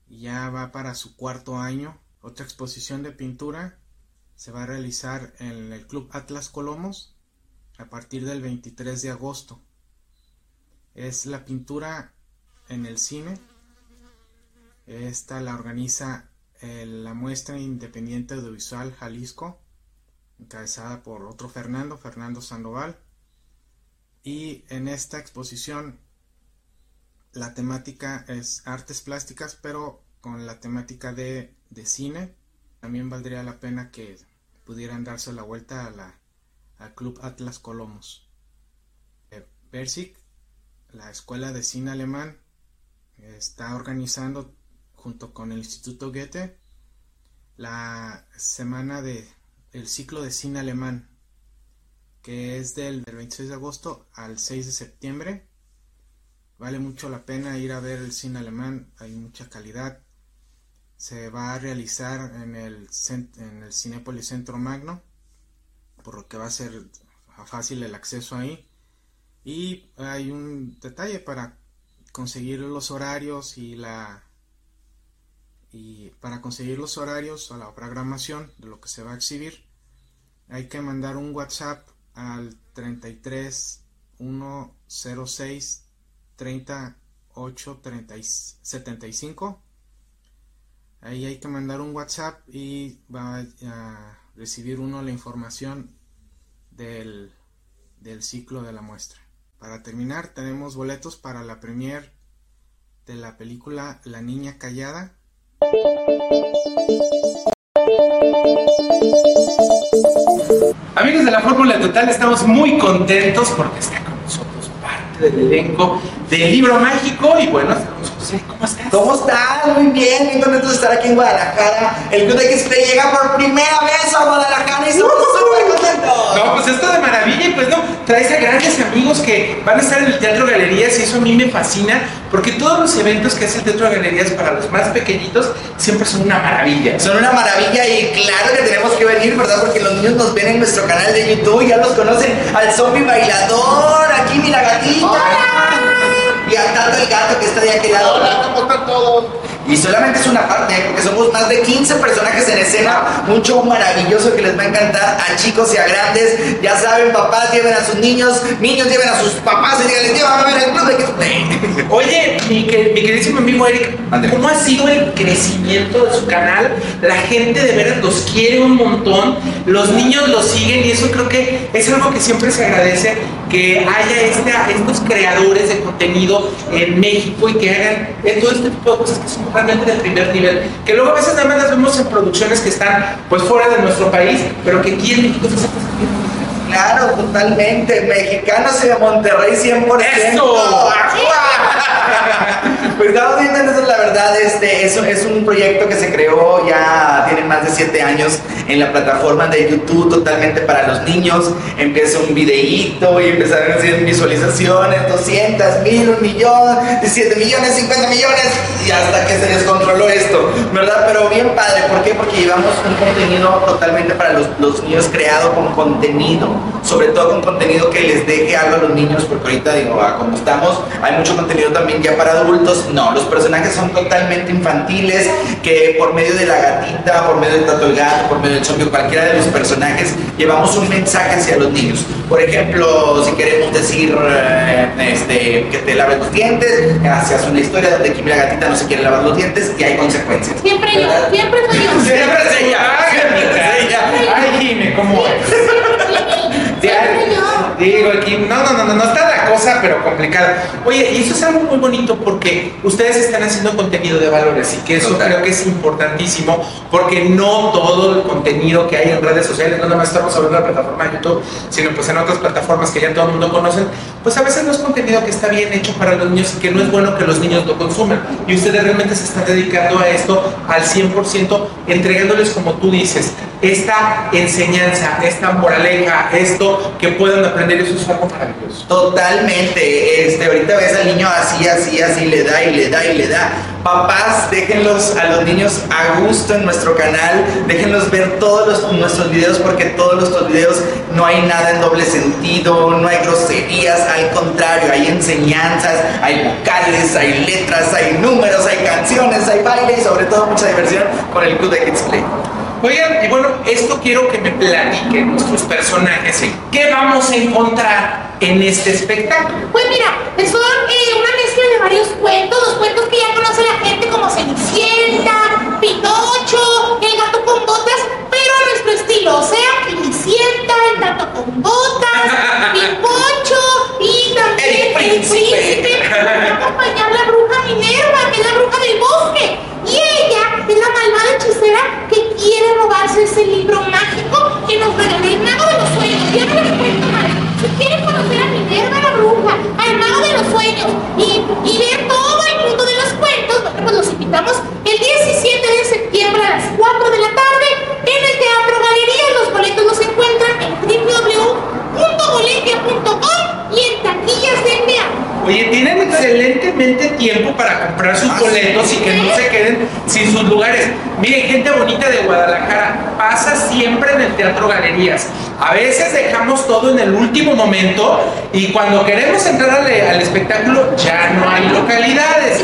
ya va para su cuarto año. Otra exposición de pintura se va a realizar en el Club Atlas Colomos a partir del 23 de agosto. Es la pintura en el cine. Esta la organiza la muestra independiente audiovisual Jalisco encabezada por otro Fernando, Fernando Sandoval. Y en esta exposición la temática es artes plásticas, pero con la temática de, cine. También valdría la pena que pudieran darse la vuelta a la, al Club Atlas Colomos. Eh, la Escuela de Cine Alemán, está organizando junto con el Instituto Goethe la semana de el ciclo de cine alemán, que es del, 26 de agosto al 6 de septiembre. Vale mucho la pena ir a ver el cine alemán, hay mucha calidad. se va a realizar en el, en el Centro Magno, por lo que va a ser fácil el acceso ahí. Y hay un detalle para conseguir los horarios y la y para conseguir los horarios o la programación de lo que se va a exhibir hay que mandar un WhatsApp al 33 106 38 30, 75 ahí hay que mandar un WhatsApp y va a recibir uno la información del, del ciclo de la muestra para terminar, tenemos boletos para la premier de la película La Niña Callada. Amigos de la Fórmula Total, estamos muy contentos porque está con nosotros parte del elenco del libro mágico y bueno, José, ¿cómo estás? ¿Cómo estás? Muy bien, muy contento de estar aquí en Guadalajara. El Club de X-Play llega por primera vez a Guadalajara y estamos súper contentos. No, pues esto de maravilla y pues no, traes a grandes amigos que van a estar en el Teatro Galerías y eso a mí me fascina porque todos los eventos que hace el Teatro Galerías para los más pequeñitos siempre son una maravilla. Son una maravilla y claro que tenemos que venir, ¿verdad? Porque los niños nos ven en nuestro canal de YouTube, ya los conocen al zombie bailador, aquí mira gatita y a Tato el gato que está de aquel lado. Hola, ¿cómo están todos? Y solamente es una parte, ¿eh? porque somos más de 15 personajes en escena, un show maravilloso que les va a encantar a chicos y a grandes. Ya saben, papás lleven a sus niños, niños lleven a sus papás y díganles, llevan a ver el club de que Oye, mi, queridísimo amigo Eric, ¿cómo ha sido el crecimiento de su canal? La gente de veras los quiere un montón, los niños los siguen y eso creo que es algo que siempre se agradece que haya este, estos creadores de contenido en México y que hagan todo este tipo de cosas que son realmente de primer nivel, que luego a veces nada más las vemos en producciones que están pues fuera de nuestro país, pero que aquí en México se hacen Claro, totalmente. Mexicanos y de Monterrey 100%. ¡Eso! pues estamos la verdad. Este, es, es un proyecto que se creó ya, tiene más de 7 años en la plataforma de YouTube, totalmente para los niños. Empieza un videíto y empezaron a hacer visualizaciones, 200 mil, un millón, 17 millones, 50 millones, y hasta que se descontroló esto, ¿verdad? Pero bien padre, ¿por qué? Porque llevamos un contenido totalmente para los, los niños creado con contenido sobre todo con contenido que les deje algo a los niños, porque ahorita digo, ah, como estamos, hay mucho contenido también ya para adultos. No, los personajes son totalmente infantiles, que por medio de la gatita, por medio del Tato el Gato, por medio del zombie, cualquiera de los personajes, llevamos un mensaje hacia los niños. Por ejemplo, si queremos decir eh, este, que te laves los dientes, haces una historia donde Kim la gatita no se quiere lavar los dientes y hay consecuencias. Siempre yo, siempre soy yo. Siempre es ella, siempre es ella. Ay, Jimmy, ¿cómo es? Digo, aquí, no, no, no, no, está la cosa, pero complicada. Oye, y eso es algo muy bonito porque ustedes están haciendo contenido de valores y que eso creo que es importantísimo porque no todo el contenido que hay en redes sociales, no nada más estamos hablando de la plataforma de YouTube, sino pues en otras plataformas que ya todo el mundo conoce, pues a veces no es contenido que está bien hecho para los niños y que no es bueno que los niños lo consuman. Y ustedes realmente se están dedicando a esto al 100%, entregándoles, como tú dices, esta enseñanza, esta moraleja, esto que puedan aprender, es. Totalmente, este, ahorita ves al niño así, así, así, le da y le da y le da. Papás, déjenlos a los niños a gusto en nuestro canal, déjenlos ver todos los, nuestros videos porque todos nuestros videos no hay nada en doble sentido, no hay groserías, al contrario, hay enseñanzas, hay vocales, hay letras, hay números, hay canciones, hay baile y sobre todo mucha diversión con el Club de Kids Play. Oigan, y bueno, esto quiero que me platiquen nuestros personajes. ¿Qué vamos a encontrar en este espectáculo? Pues mira, son eh, una mezcla de varios cuentos, los cuentos que ya conoce la gente como Cenicienta, Pinocho, El gato con botas, pero a nuestro estilo, o sea, Cenicienta, El gato con botas, Pinocho y también El príncipe. acompañar la bruja Minerva, que es la bruja del bosque. Es la malvada hechicera que quiere robarse ese libro mágico que nos regaló el mago de los sueños. Ya no les cuento más. Si quieren conocer a Minerva la bruja, al mago de los sueños y, ver todo el mundo de los cuentos, pues los invitamos el 17 de septiembre a las 4 de la tarde en el Teatro Galería. Los boletos los encuentran en www.boletia.com y en taquillas de teatro. Oye, tienen excelentemente tiempo para comprar sus boletos y que no se queden sin sus lugares. Miren, gente bonita de Guadalajara, pasa siempre en el Teatro Galerías. A veces dejamos todo en el último momento y cuando queremos entrar al, al espectáculo ya no hay localidades.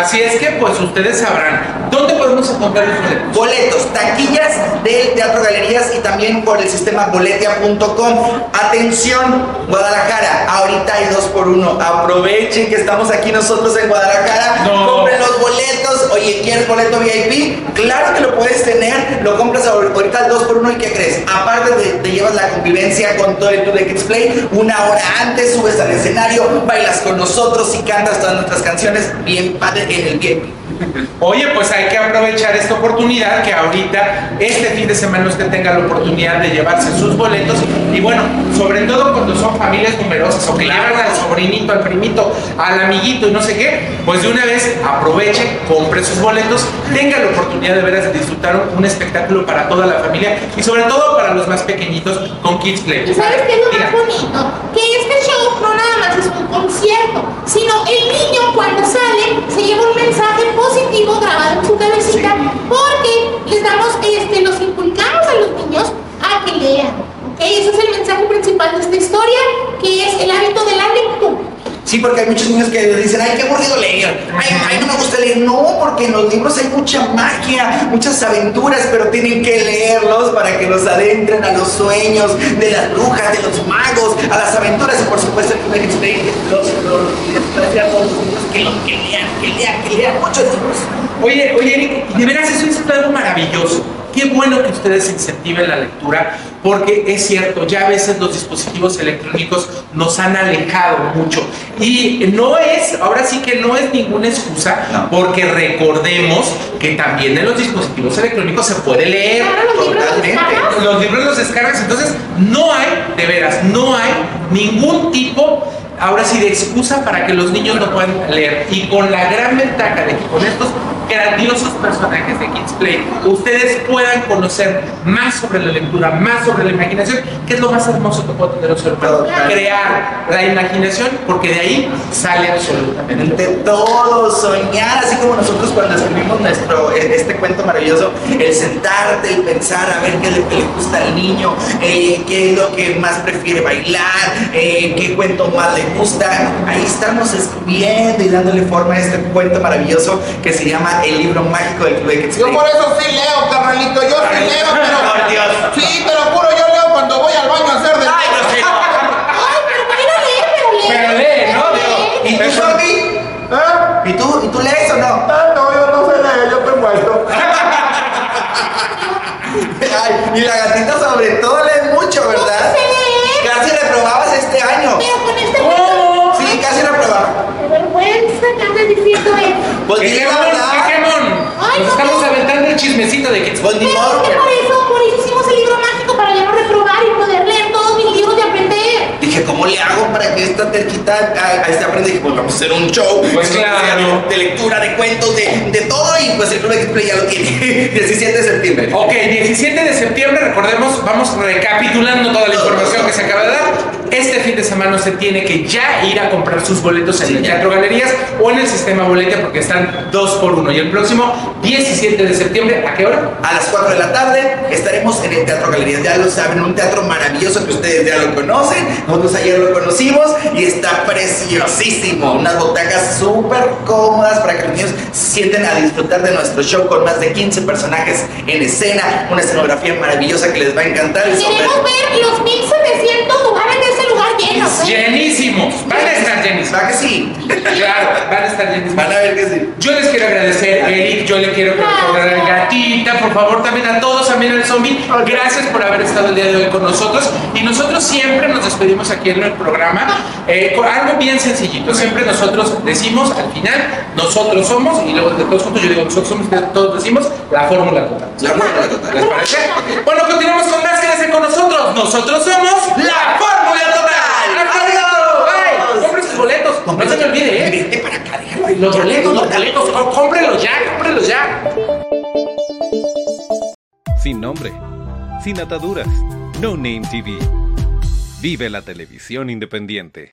Así es que pues ustedes sabrán. ¿Dónde podemos encontrar los boletos? Boletos, taquillas del Teatro Galerías y también por el sistema boletia.com. Atención, Guadalajara, ahorita hay dos por uno. Aprovechen que estamos aquí nosotros en Guadalajara. No. Compren los boletos. Oye, ¿quieres boleto VIP? Claro que lo puedes tener. Lo compras ahor- ahorita al dos por uno y ¿qué crees? Aparte de, te llevas la convivencia con todo el Club de Kids Play, una hora antes subes al escenario, bailas con nosotros y cantas todas nuestras canciones bien padre en el VIP. Oye, pues hay que aprovechar esta oportunidad que ahorita, este fin de semana, usted tenga la oportunidad de llevarse sus boletos. Y bueno, sobre todo cuando son familias numerosas o que llevan al sobrinito, al primito, al amiguito y no sé qué, pues de una vez aproveche, compre sus boletos, tenga la oportunidad de veras de disfrutar un, espectáculo para toda la familia y sobre todo para los más pequeñitos con Kids Play. ¿Y sabes qué es lo más bonito? Que este show no nada más es un concierto, sino el niño cuando sale se lleva un mensaje positivo grabado en su cabecita porque les damos, este, los inculcamos a los niños a que lean. ¿ok? Ese es el mensaje principal de esta historia, que es el hábito de la lectura. Sí, porque hay muchos niños que dicen, ay, qué aburrido leer, ay, ay, no me gusta leer. No, porque en los libros hay mucha magia, muchas aventuras, pero tienen que leerlos para que los adentren a los sueños de las brujas, de los magos, a las aventuras y por supuesto el los, los, los niños que, lo- que lean, que lean, que lean muchos libros. Oye, oye, Eric, de veras eso es algo maravilloso. Qué bueno que ustedes incentiven la lectura, porque es cierto, ya a veces los dispositivos electrónicos nos han alejado mucho. Y no es, ahora sí que no es ninguna excusa, porque recordemos que también en los dispositivos electrónicos se puede leer. Los libros los. Los libros los descargas, entonces no hay, de veras, no hay ningún tipo, ahora sí, de excusa para que los niños no puedan leer. Y con la gran ventaja de que con estos grandiosos personajes de Kids Play, ustedes puedan conocer más sobre la lectura, más sobre la imaginación, que es lo más hermoso que puede tener un ser humano. Crear la imaginación, porque de ahí sale absolutamente todo, soñar, así como nosotros cuando escribimos nuestro, eh, este cuento maravilloso, el sentarte y pensar a ver qué es lo que le gusta al niño, eh, qué es lo que más prefiere bailar, eh, qué cuento más le gusta. Ahí estamos escribiendo y dándole forma a este cuento maravilloso que se llama El libro mágico del Club de Kids Yo por eso sí leo, carnalito, yo sí leo, pero... Por Dios. Sí, te lo juro, yo leo cuando voy al baño a hacer de... Ay, no sé. Ay, pero bueno, lee, pero lee. Pero lee, ¿no? ¿Y tú, Sofi? ¿Eh? ¿Y tú, ¿Y tú lees o no? Ah, no, yo no sé leer, yo estoy muerto. Ay, y la gatita sobre todo lee mucho, ¿verdad? No sé leer. Casi reprobabas este año. Pero con este cuento, ¿Cómo? Sí, casi reprobaba. qué andas diciendo eso. Pues ¡Qué dile la quemón, verdad. Nos no, estamos aventando el chismecito de Kids Pues ni Pero es que por eso, por eso hicimos el libro mágico para ya no reprobar y poder leer todos mis libros de aprender. Dije, ¿cómo le hago para que esta terquita a, a este aprenda? Dije, pues vamos a hacer un show. Pues claro. De lectura, de cuentos, de, de todo. Y pues el Club de Play ya lo tiene. 17 de septiembre. Ok, 17 de septiembre, recordemos, vamos recapitulando toda la información que se acaba de dar. Este fin de semana usted tiene que ya ir a comprar sus boletos en el Teatro Galerías o en el sistema Boletia porque están dos por uno. Y el próximo 17 de septiembre, ¿a qué hora? A las 4 de la tarde estaremos en el Teatro Galerías. Ya lo saben, un teatro maravilloso que ustedes ya lo conocen. Nosotros ayer lo conocimos y está preciosísimo. Unas butacas súper cómodas para que los niños se sienten a disfrutar de nuestro show con más de 15 personajes en escena. Una escenografía maravillosa que les va a encantar. sobre- Queremos ver los 1700 lugares llenos. ¿eh? Llenísimos, van a estar llenísimos. ¿Va que sí? Claro, van a estar llenísimos. Van a ver que sí. Yo les quiero agradecer, Eric, yo le quiero recordar a Gatita, por favor, también a todos, también al zombie. Gracias por haber estado el día de hoy con nosotros. Y nosotros siempre nos despedimos aquí en el programa eh, con algo bien sencillito. Siempre nosotros decimos al final, nosotros somos, y luego de todos juntos yo digo, nosotros somos, todos decimos, la fórmula total. La fórmula total. ¿Les parece? Bueno, continuamos con más, quédense con nosotros. Nosotros somos La fórmula total. ¡Hasta luego! ¡Ay! Compre sus boletos. No se me olvide, ¿eh? Vete para acá, déjalo ahí. Los boletos, los boletos, có- cómprenlos ya, cómprenlos ya. Sin nombre, sin ataduras. No Name TV. Vive la televisión independiente.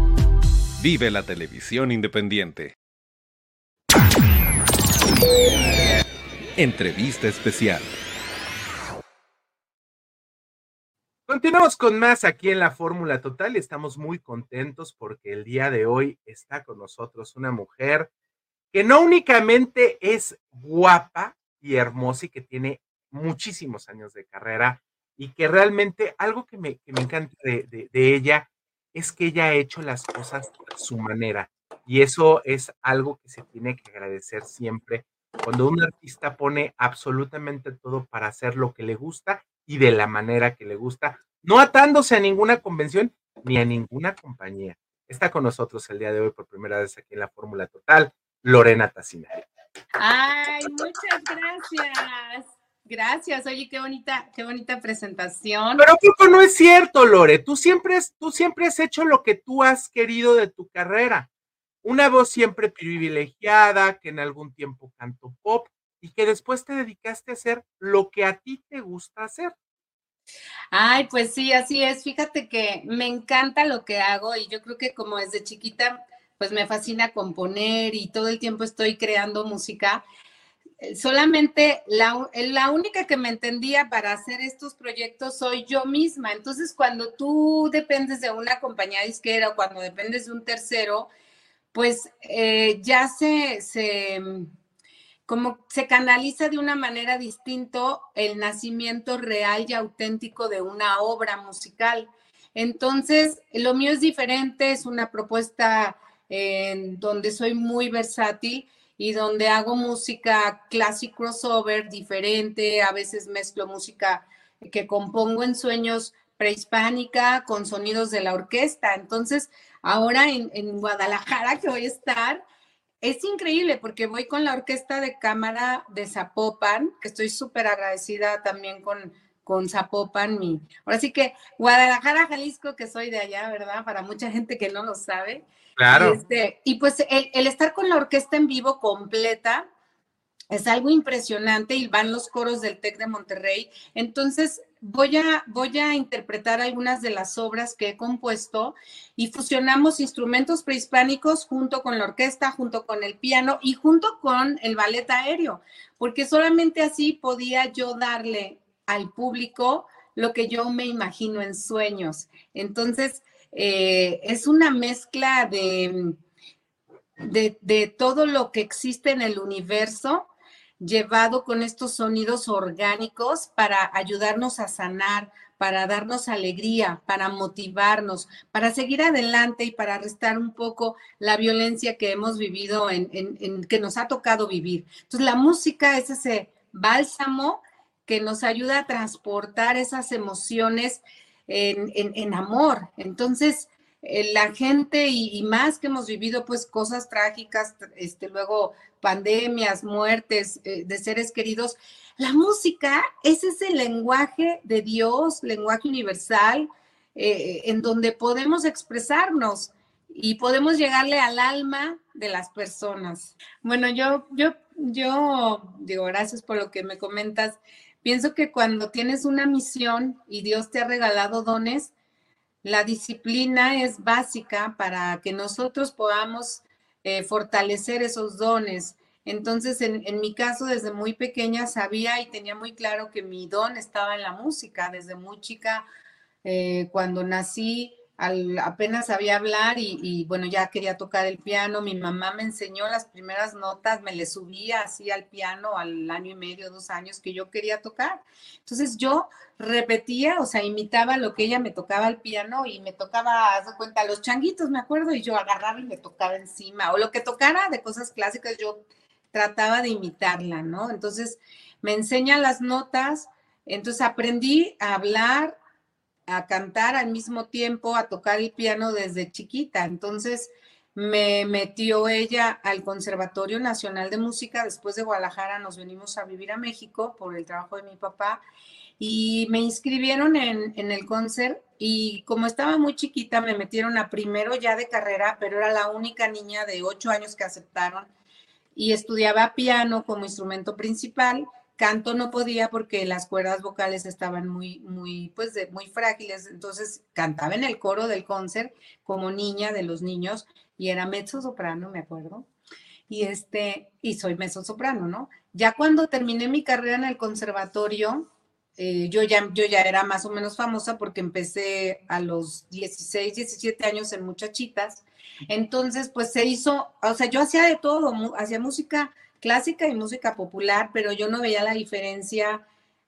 Vive la televisión independiente. Entrevista especial. Continuamos con más aquí en la Fórmula Total y estamos muy contentos porque el día de hoy está con nosotros una mujer que no únicamente es guapa y hermosa y que tiene muchísimos años de carrera y que realmente algo que me, me encanta de- de ella es que ella ha hecho las cosas a su manera y eso es algo que se tiene que agradecer siempre cuando un artista pone absolutamente todo para hacer lo que le gusta y de la manera que le gusta, no atándose a ninguna convención ni a ninguna compañía. Está con nosotros el día de hoy por primera vez aquí en la Fórmula Total, Lorena Tassinari. Ay, muchas gracias. Gracias. Oye, qué bonita, qué bonita presentación. Pero poco no es cierto, Lore. Tú siempre, has- tú siempre has hecho lo que tú has querido de tu carrera. Una voz siempre privilegiada, que en algún tiempo cantó pop y que después te dedicaste a hacer lo que a ti te gusta hacer. Ay, pues sí, así es. Fíjate que me encanta lo que hago y yo creo que como desde chiquita, pues me fascina componer y todo el tiempo estoy creando música. Eh, Solamente eh, la única que me entendía para hacer estos proyectos soy yo misma. Entonces, cuando tú dependes de una compañía disquera o cuando dependes de un tercero, pues eh, ya se, como se canaliza de una manera distinto el nacimiento real y auténtico de una obra musical. Entonces, lo mío es diferente, es una propuesta en donde soy muy versátil y donde hago música classic crossover diferente, a veces mezclo música que compongo en sueños prehispánica con sonidos de la orquesta. Entonces, ahora en, en Guadalajara que voy a estar, es increíble porque voy con la orquesta de cámara de Zapopan, que estoy súper agradecida también con, con Zapopan. Mi, ahora sí que Guadalajara, Jalisco, que soy de allá, ¿verdad? Para mucha gente que no lo sabe. Claro. Y, este, y pues el, el estar con la orquesta en vivo completa es algo impresionante y van los coros del TEC de Monterrey. Entonces voy a, voy a interpretar algunas de las obras que he compuesto y fusionamos instrumentos prehispánicos junto con la orquesta, junto con el piano y junto con el ballet aéreo, porque solamente así podía yo darle al público lo que yo me imagino en sueños. Entonces, eh, es una mezcla de, de, todo lo que existe en el universo llevado con estos sonidos orgánicos para ayudarnos a sanar, para darnos alegría, para motivarnos, para seguir adelante y para restar un poco la violencia que hemos vivido, en, en, que nos ha tocado vivir. Entonces, la música es ese bálsamo que nos ayuda a transportar esas emociones en, en amor. Entonces, eh, la gente y, más que hemos vivido pues cosas trágicas, este, luego pandemias, muertes eh, de seres queridos, la música es ese lenguaje de Dios, lenguaje universal, eh, en donde podemos expresarnos y podemos llegarle al alma de las personas. Bueno, yo, yo, yo digo, gracias por lo que me comentas. Pienso que cuando tienes una misión y Dios te ha regalado dones, la disciplina es básica para que nosotros podamos eh, fortalecer esos dones. Entonces, en, mi caso, desde muy pequeña sabía y tenía muy claro que mi don estaba en la música. Desde muy chica, eh, cuando nací, apenas sabía hablar y, bueno, ya quería tocar el piano. Mi mamá me enseñó las primeras notas, me le subía así al piano al año y medio, dos años que yo quería tocar. Entonces yo repetía, o sea, imitaba lo que ella me tocaba al piano y me tocaba, haz de cuenta, los changuitos, me acuerdo, y yo agarraba y me tocaba encima, o lo que tocara de cosas clásicas, yo trataba de imitarla, ¿no? Entonces me enseña las notas, entonces aprendí a hablar, a cantar al mismo tiempo, a tocar el piano desde chiquita. Entonces me metió ella al Conservatorio Nacional de Música. Después de Guadalajara nos venimos a vivir a México por el trabajo de mi papá y me inscribieron en, en el concert y como estaba muy chiquita me metieron a primero ya de carrera, pero era la única niña de ocho años que aceptaron y estudiaba piano como instrumento principal Canto no podía porque las cuerdas vocales estaban muy, muy, pues, muy frágiles. Entonces cantaba en el coro del concert como niña de los niños y era mezzo soprano, me acuerdo. Y este, y soy mezzo soprano, ¿no? Ya cuando terminé mi carrera en el conservatorio, eh, yo, ya, yo ya era más o menos famosa porque empecé a los 16, 17 años en Muchachitas. Entonces, pues se hizo, o sea, yo hacía de todo, hacía música clásica y música popular, pero yo no veía la diferencia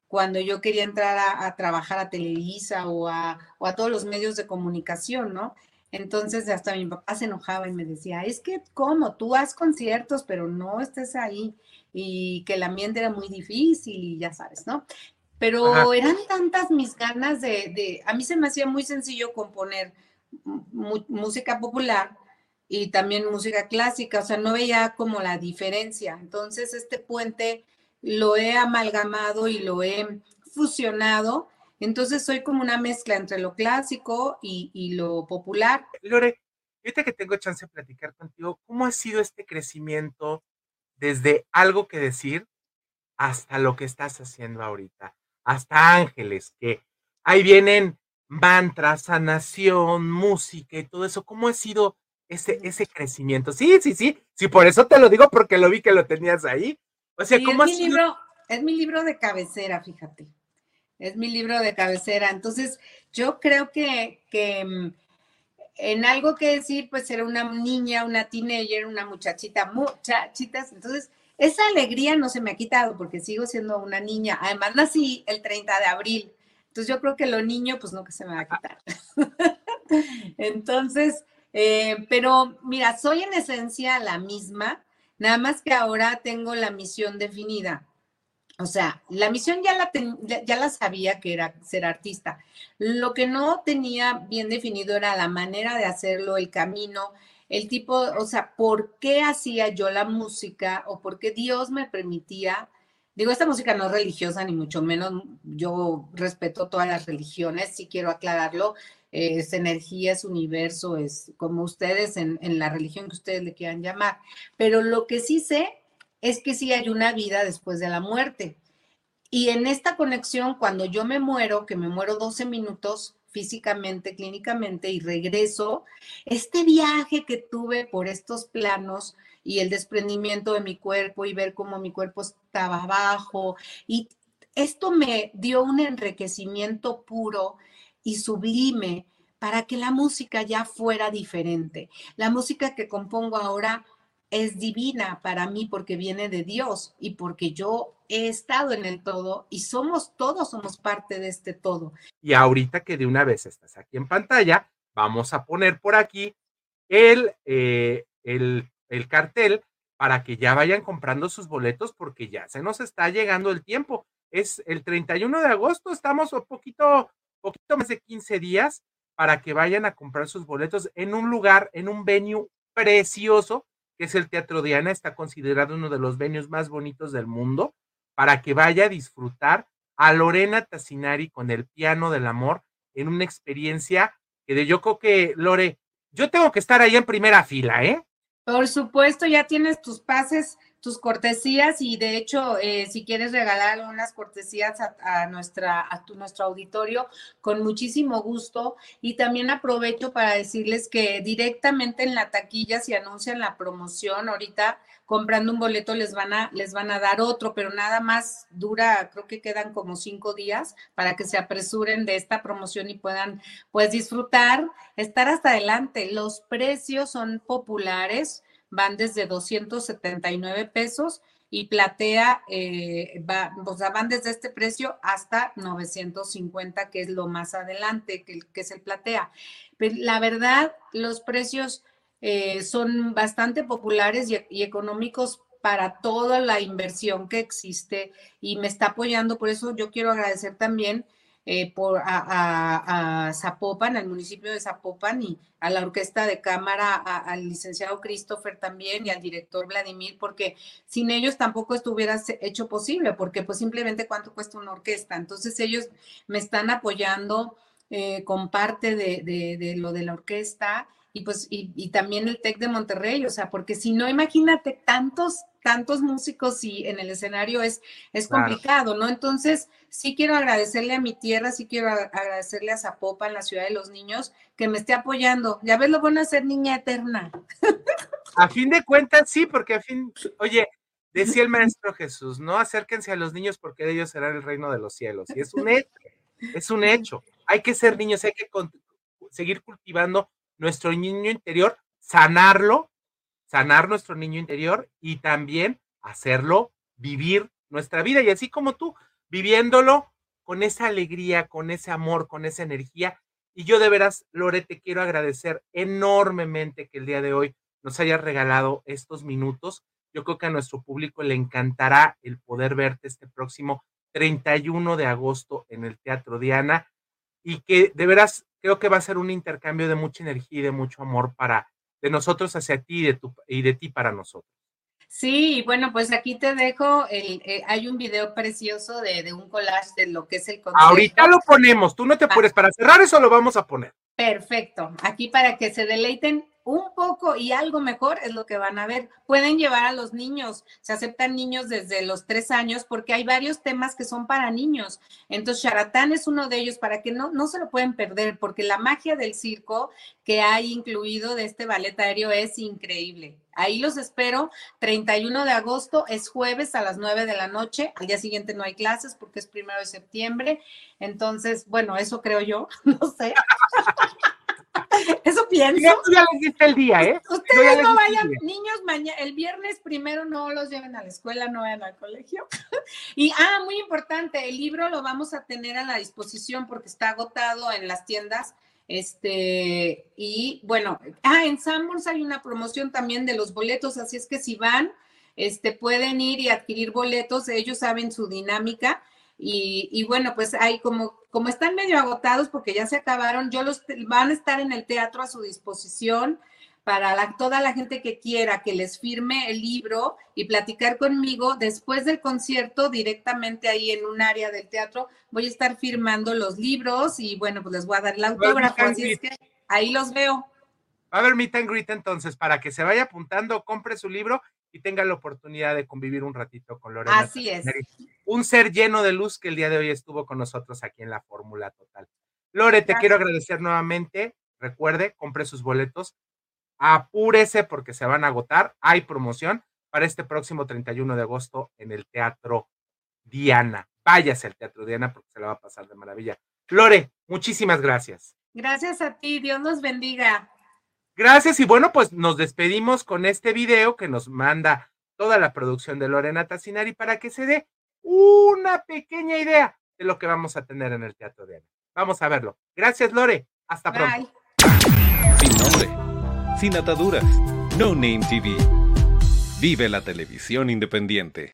cuando yo quería entrar a, trabajar a Televisa o a, o a, todos los medios de comunicación, ¿no? Entonces hasta mi papá se enojaba y me decía, es que ¿cómo? Tú haz conciertos, pero no estés ahí y que el ambiente era muy difícil y ya sabes, ¿no? Pero eran tantas mis ganas de, de, a mí se me hacía muy sencillo componer música popular y también música clásica, o sea, no veía como la diferencia. Entonces, este puente lo he amalgamado y lo he fusionado. Entonces, soy como una mezcla entre lo clásico y, lo popular. Lore, ahorita que tengo chance de platicar contigo, ¿cómo ha sido este crecimiento desde algo que decir hasta lo que estás haciendo ahorita? Hasta ángeles, que ahí vienen mantras, sanación, música y todo eso. ¿Cómo ha sido ese, ese crecimiento. Sí, sí, sí, sí, por eso te lo digo porque lo vi que lo tenías ahí. O sea, ¿cómo es mi libro, es mi libro de cabecera, fíjate. Es mi libro de cabecera. Entonces, yo creo que, que mm, en algo que decir, pues era una niña, una teenager, una muchachita, muchachitas. Entonces, esa alegría no se me ha quitado porque sigo siendo una niña. Además, nací el 30 de abril. Entonces, yo creo que lo niño, pues no que se me va a quitar. Entonces, eh, pero mira, soy en esencia la misma, nada más que ahora tengo la misión definida. O sea, la misión ya la, ya la sabía que era ser artista. Lo que no tenía bien definido era la manera de hacerlo, el camino, el tipo, o sea, por qué hacía yo la música o por qué Dios me permitía. Digo, esta música no es religiosa, ni mucho menos. Yo respeto todas las religiones, sí quiero aclararlo es energía, es universo, es como ustedes en, la religión que ustedes le quieran llamar. Pero lo que sí sé es que sí hay una vida después de la muerte. Y en esta conexión, cuando yo me muero, que me muero 12 minutos físicamente, clínicamente, y regreso, este viaje que tuve por estos planos y el desprendimiento de mi cuerpo y ver cómo mi cuerpo estaba abajo, y esto me dio un enriquecimiento puro y sublime para que la música ya fuera diferente. La música que compongo ahora es divina para mí porque viene de Dios y porque yo he estado en el todo y somos todos, somos parte de este todo. Y ahorita que de una vez estás aquí en pantalla, vamos a poner por aquí el, eh, el, el cartel para que ya vayan comprando sus boletos porque ya se nos está llegando el tiempo. Es el 31 de agosto, estamos un poquito, poquito más de 15 días para que vayan a comprar sus boletos en un lugar, en un venue precioso, que es el Teatro Diana, está considerado uno de los venues más bonitos del mundo, para que vaya a disfrutar a Lorena Tassinari con el piano del amor en una experiencia que de yo creo que, Lore, yo tengo que estar ahí en primera fila, ¿eh? Por supuesto, ya tienes tus pases, tus cortesías y de hecho, eh, si quieres regalar unas cortesías a, nuestra, a tu, nuestro auditorio, con muchísimo gusto. Y también aprovecho para decirles que directamente en la taquilla, si anuncian la promoción, ahorita comprando un boleto les van a, les van a dar otro, pero nada más dura, creo que quedan como cinco días para que se apresuren de esta promoción y puedan pues disfrutar, estar hasta adelante. Los precios son populares, van desde 279 pesos y platea, eh, va, o sea, van desde este precio hasta 950, que es lo más adelante, que, que es el platea. Pero la verdad, los precios eh, son bastante populares y, económicos para toda la inversión que existe y me está apoyando. Por eso yo quiero agradecer también eh, por, a, Zapopan, al municipio de Zapopan y a la orquesta de cámara, al licenciado Christopher también y al director Vladimir, porque sin ellos tampoco estuviera hecho posible, porque pues simplemente cuánto cuesta una orquesta. Entonces ellos me están apoyando eh, con parte de, de lo de la orquesta y pues y, también el TEC de Monterrey, o sea, porque si no, imagínate tantos, tantos músicos y en el escenario es, es complicado, ¿no? Entonces, sí quiero agradecerle a mi tierra, sí quiero agradecerle a Zapopan, la ciudad de los niños, que me esté apoyando. Ya ves lo bueno de ser niña eterna. A fin de cuentas, sí, porque a fin, oye, decía el maestro Jesús, no acérquense a los niños porque de ellos será el reino de los cielos. Y es un hecho, es un hecho. Hay que ser niños, hay que seguir cultivando nuestro niño interior, sanarlo, sanar nuestro niño interior y también hacerlo vivir nuestra vida. Y así como tú, viviéndolo con esa alegría, con ese amor, con esa energía. Y yo de veras, Lore, te quiero agradecer enormemente que el día de hoy nos hayas regalado estos minutos. Yo creo que a nuestro público le encantará el poder verte este próximo 31 de agosto en el Teatro Diana y que de veras creo que va a ser un intercambio de mucha energía y de mucho amor para de nosotros hacia ti y de, tu, y de ti para nosotros. Sí, bueno, pues aquí te dejo, el, eh, hay un video precioso de, de, un collage de lo que es el concierto. Ahorita lo ponemos, tú no te puedes, para cerrar eso lo vamos a poner. Perfecto, aquí para que se deleiten un poco y algo mejor es lo que van a ver. Pueden llevar a los niños, se aceptan niños desde los tres años porque hay varios temas que son para niños. Entonces, Charatán es uno de ellos para que no, no se lo pueden perder porque la magia del circo que hay incluido de este ballet aéreo es increíble. Ahí los espero. 31 de agosto es jueves a las 9 de la noche. Al día siguiente no hay clases porque es primero de septiembre. Entonces, bueno, eso creo yo. No sé. Eso pienso. Ya, ya les diste el día, ¿eh? Ustedes no vayan, niños, mañana, el viernes primero no los lleven a la escuela, no vayan al colegio. y, ah, muy importante, el libro lo vamos a tener a la disposición porque está agotado en las tiendas. Este, y bueno, ah, en Sanborns hay una promoción también de los boletos, así es que si van, este, pueden ir y adquirir boletos, ellos saben su dinámica y, bueno, pues hay como, como están medio agotados porque ya se acabaron, yo los van a estar en el teatro a su disposición para toda la gente que quiera que les firme el libro y platicar conmigo después del concierto directamente ahí en un área del teatro. Voy a estar firmando los libros y bueno, pues les voy a dar el autógrafo, así es que ahí los veo. Va a haber meet and greet entonces para que se vaya apuntando, compre su libro y tenga la oportunidad de convivir un ratito con Lorena. Así es. Un ser lleno de luz que el día de hoy estuvo con nosotros aquí en la Fórmula Total. Lore, te quiero agradecer nuevamente. Recuerde, compre sus boletos. Apúrese porque se van a agotar. Hay promoción para este próximo 31 de agosto en el Teatro Diana. Váyase al Teatro Diana porque se la va a pasar de maravilla. Lore, muchísimas gracias. Gracias a ti. Dios nos bendiga. Gracias y bueno, pues nos despedimos con este video que nos manda toda la producción de Lorena Tassinari para que se dé una pequeña idea de lo que vamos a tener en el Teatro de Ana. Vamos a verlo. Gracias, Lore. Hasta pronto. Sin nombre, sin ataduras, No Name TV. Vive la televisión independiente.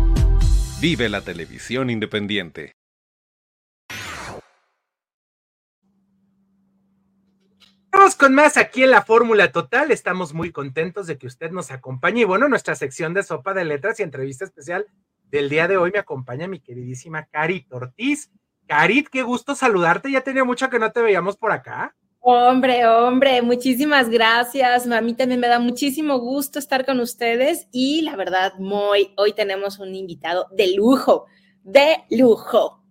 Vive la televisión independiente. Vamos con más aquí en la Fórmula Total. Estamos muy contentos de que usted nos acompañe. Y bueno, nuestra sección de sopa de letras y entrevista especial del día de hoy me acompaña mi queridísima Carit Ortiz. Carit, qué gusto saludarte. Ya tenía mucho que no te veíamos por acá. Hombre, hombre, muchísimas gracias. A mí también me da muchísimo gusto estar con ustedes y la verdad, muy, hoy tenemos un invitado de lujo, de lujo.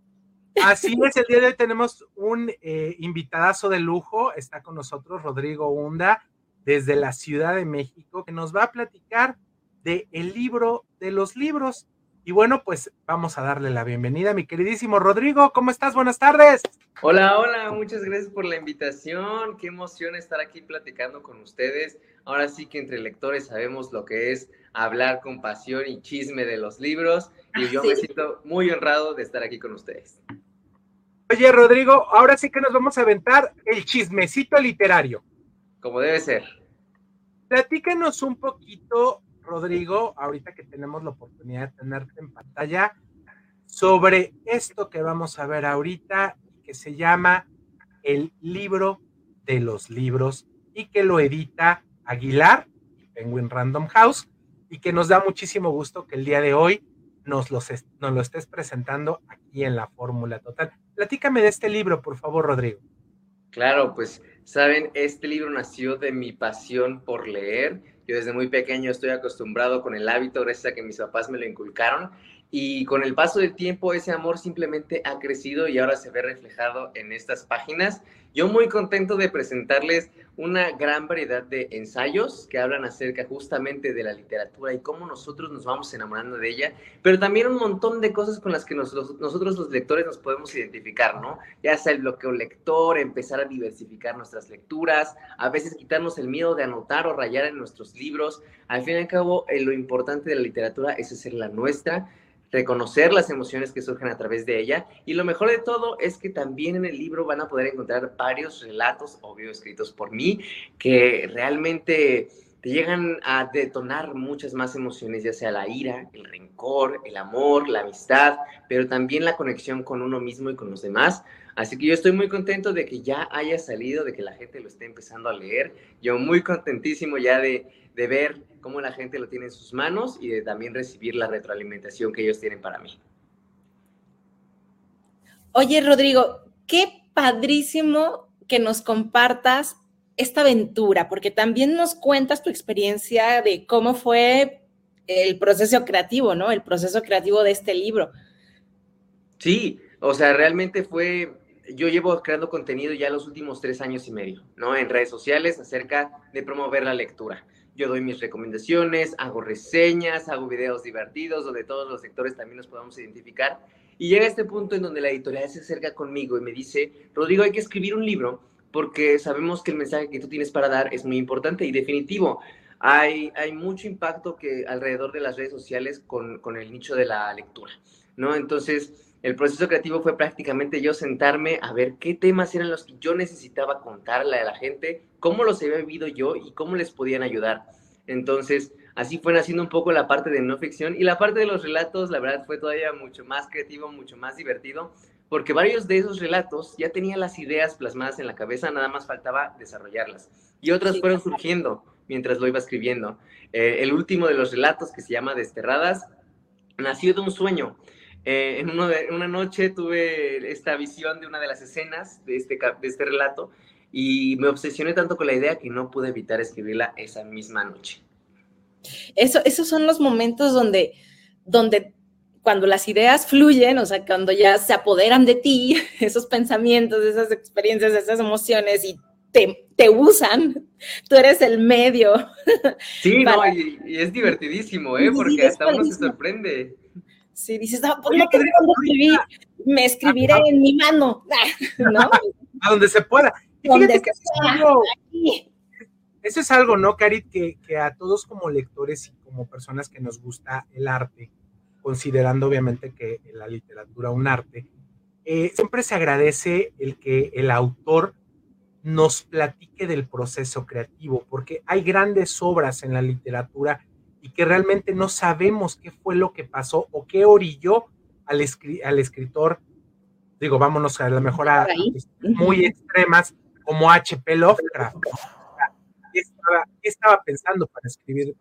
Así es, el día de hoy tenemos un eh, invitadazo de lujo. Está con nosotros Rodrigo Hunda desde la Ciudad de México, que nos va a platicar de el libro de los libros. Y bueno, pues vamos a darle la bienvenida a mi queridísimo Rodrigo. ¿Cómo estás? Buenas tardes. Hola, hola, muchas gracias por la invitación. Qué emoción estar aquí platicando con ustedes. Ahora sí que entre lectores sabemos lo que es hablar con pasión y chisme de los libros. Y yo me siento muy honrado de estar aquí con ustedes. Oye, Rodrigo, ahora sí que nos vamos a aventar el chismecito literario. Como debe ser. Platícanos un poquito, Rodrigo, ahorita que tenemos la oportunidad de tenerte en pantalla, sobre esto que vamos a ver ahorita, que se llama El libro de los libros y que lo edita Aguilar y Penguin Random House y que nos da muchísimo gusto que el día de hoy nos, lo estés presentando aquí en la Fórmula Total. Platícame de este libro, por favor, Rodrigo. Claro, pues saben, este libro nació de mi pasión por leer. Yo desde muy pequeño estoy acostumbrado con el hábito, gracias a que mis papás me lo inculcaron. Y con el paso del tiempo ese amor simplemente ha crecido y ahora se ve reflejado en estas páginas. Yo muy contento de presentarles una gran variedad de ensayos que hablan acerca justamente de la literatura y cómo nosotros nos vamos enamorando de ella, pero también un montón de cosas con las que nos- los- nosotros los lectores nos podemos identificar, ¿no? Ya sea el bloqueo lector, empezar a diversificar nuestras lecturas, a veces quitarnos el miedo de anotar o rayar en nuestros libros. Al fin y al cabo, eh, lo importante de la literatura es hacer la nuestra, reconocer las emociones que surgen a través de ella. Y lo mejor de todo es que también en el libro van a poder encontrar varios relatos, obvio, escritos por mí, que realmente te llegan a detonar muchas más emociones, ya sea la ira, el rencor, el amor, la amistad, pero también la conexión con uno mismo y con los demás. Así que yo estoy muy contento de que ya haya salido, de que la gente lo esté empezando a leer. Yo muy contentísimo ya de, de ver cómo la gente lo tiene en sus manos y de también recibir la retroalimentación que ellos tienen para mí. Oye, Rodrigo, qué padrísimo que nos compartas esta aventura, porque también nos cuentas tu experiencia de cómo fue el proceso creativo, ¿no? El proceso creativo de este libro. Sí, o sea, realmente fue, yo llevo creando contenido ya los últimos tres años y medio, ¿no? En redes sociales acerca de promover la lectura. Yo doy mis recomendaciones, hago reseñas, hago videos divertidos donde todos los sectores también nos podamos identificar. Y llega este punto en donde la editorial se acerca conmigo y me dice, Rodrigo, hay que escribir un libro porque sabemos que el mensaje que tú tienes para dar es muy importante y definitivo. Hay, hay mucho impacto que alrededor de las redes sociales con, con el nicho de la lectura, ¿no? Entonces, el proceso creativo fue prácticamente yo sentarme a ver qué temas eran los que yo necesitaba contarle a la gente, cómo los había vivido yo y cómo les podían ayudar. Entonces, así fue naciendo un poco la parte de no ficción y la parte de los relatos, la verdad, fue todavía mucho más creativo, mucho más divertido, porque varios de esos relatos ya tenía las ideas plasmadas en la cabeza, nada más faltaba desarrollarlas. Y otras fueron surgiendo mientras lo iba escribiendo. Eh, el último de los relatos, que se llama Desterradas, nació de un sueño. Eh, en, uno de, una noche tuve esta visión de una de las escenas de este, de este relato y me obsesioné tanto con la idea que no pude evitar escribirla esa misma noche. Eso, esos son los momentos donde, donde cuando las ideas fluyen, o sea, cuando ya se apoderan de ti, esos pensamientos, esas experiencias, esas emociones y te, te usan, tú eres el medio. Sí, no, y, y, es divertidísimo, ¿eh? Porque sí, hasta uno se sorprende. Sí, dices, no, pues no escribir, me escribiré en mi mano, ¿no? A donde se pueda. Donde que eso, es algo, eso es algo, ¿no, Carit? Que, que a todos como lectores y como personas que nos gusta el arte, considerando obviamente que la literatura un arte, eh, siempre se agradece el que el autor nos platique del proceso creativo, porque hay grandes obras en la literatura y que realmente no sabemos qué fue lo que pasó o qué orilló al, escri al escritor, digo, vámonos a lo mejor a, a muy extremas, como H.P. Lovecraft. ¿Qué estaba, ¿Qué estaba, pensando para escribir?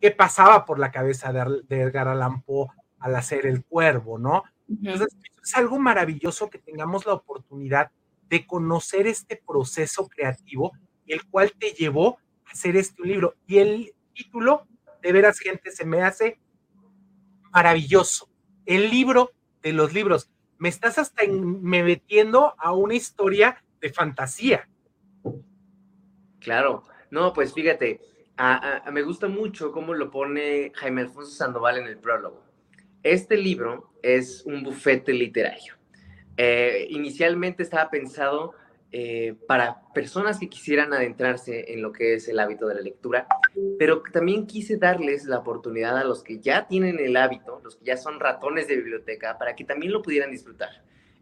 ¿Qué pasaba por la cabeza de, de Edgar Allan Poe al hacer El Cuervo, no? Entonces, es algo maravilloso que tengamos la oportunidad de conocer este proceso creativo, el cual te llevó hacer este libro. Y el título, de veras, gente, se me hace maravilloso. El libro de los libros. Me estás hasta me metiendo a una historia de fantasía. Claro, no, pues fíjate, a, me gusta mucho cómo lo pone Jaime Alfonso Sandoval en el prólogo. Este libro es un bufete literario. Eh, inicialmente estaba pensado eh, para personas que quisieran adentrarse en lo que es el hábito de la lectura, pero también quise darles la oportunidad a los que ya tienen el hábito, los que ya son ratones de biblioteca, para que también lo pudieran disfrutar.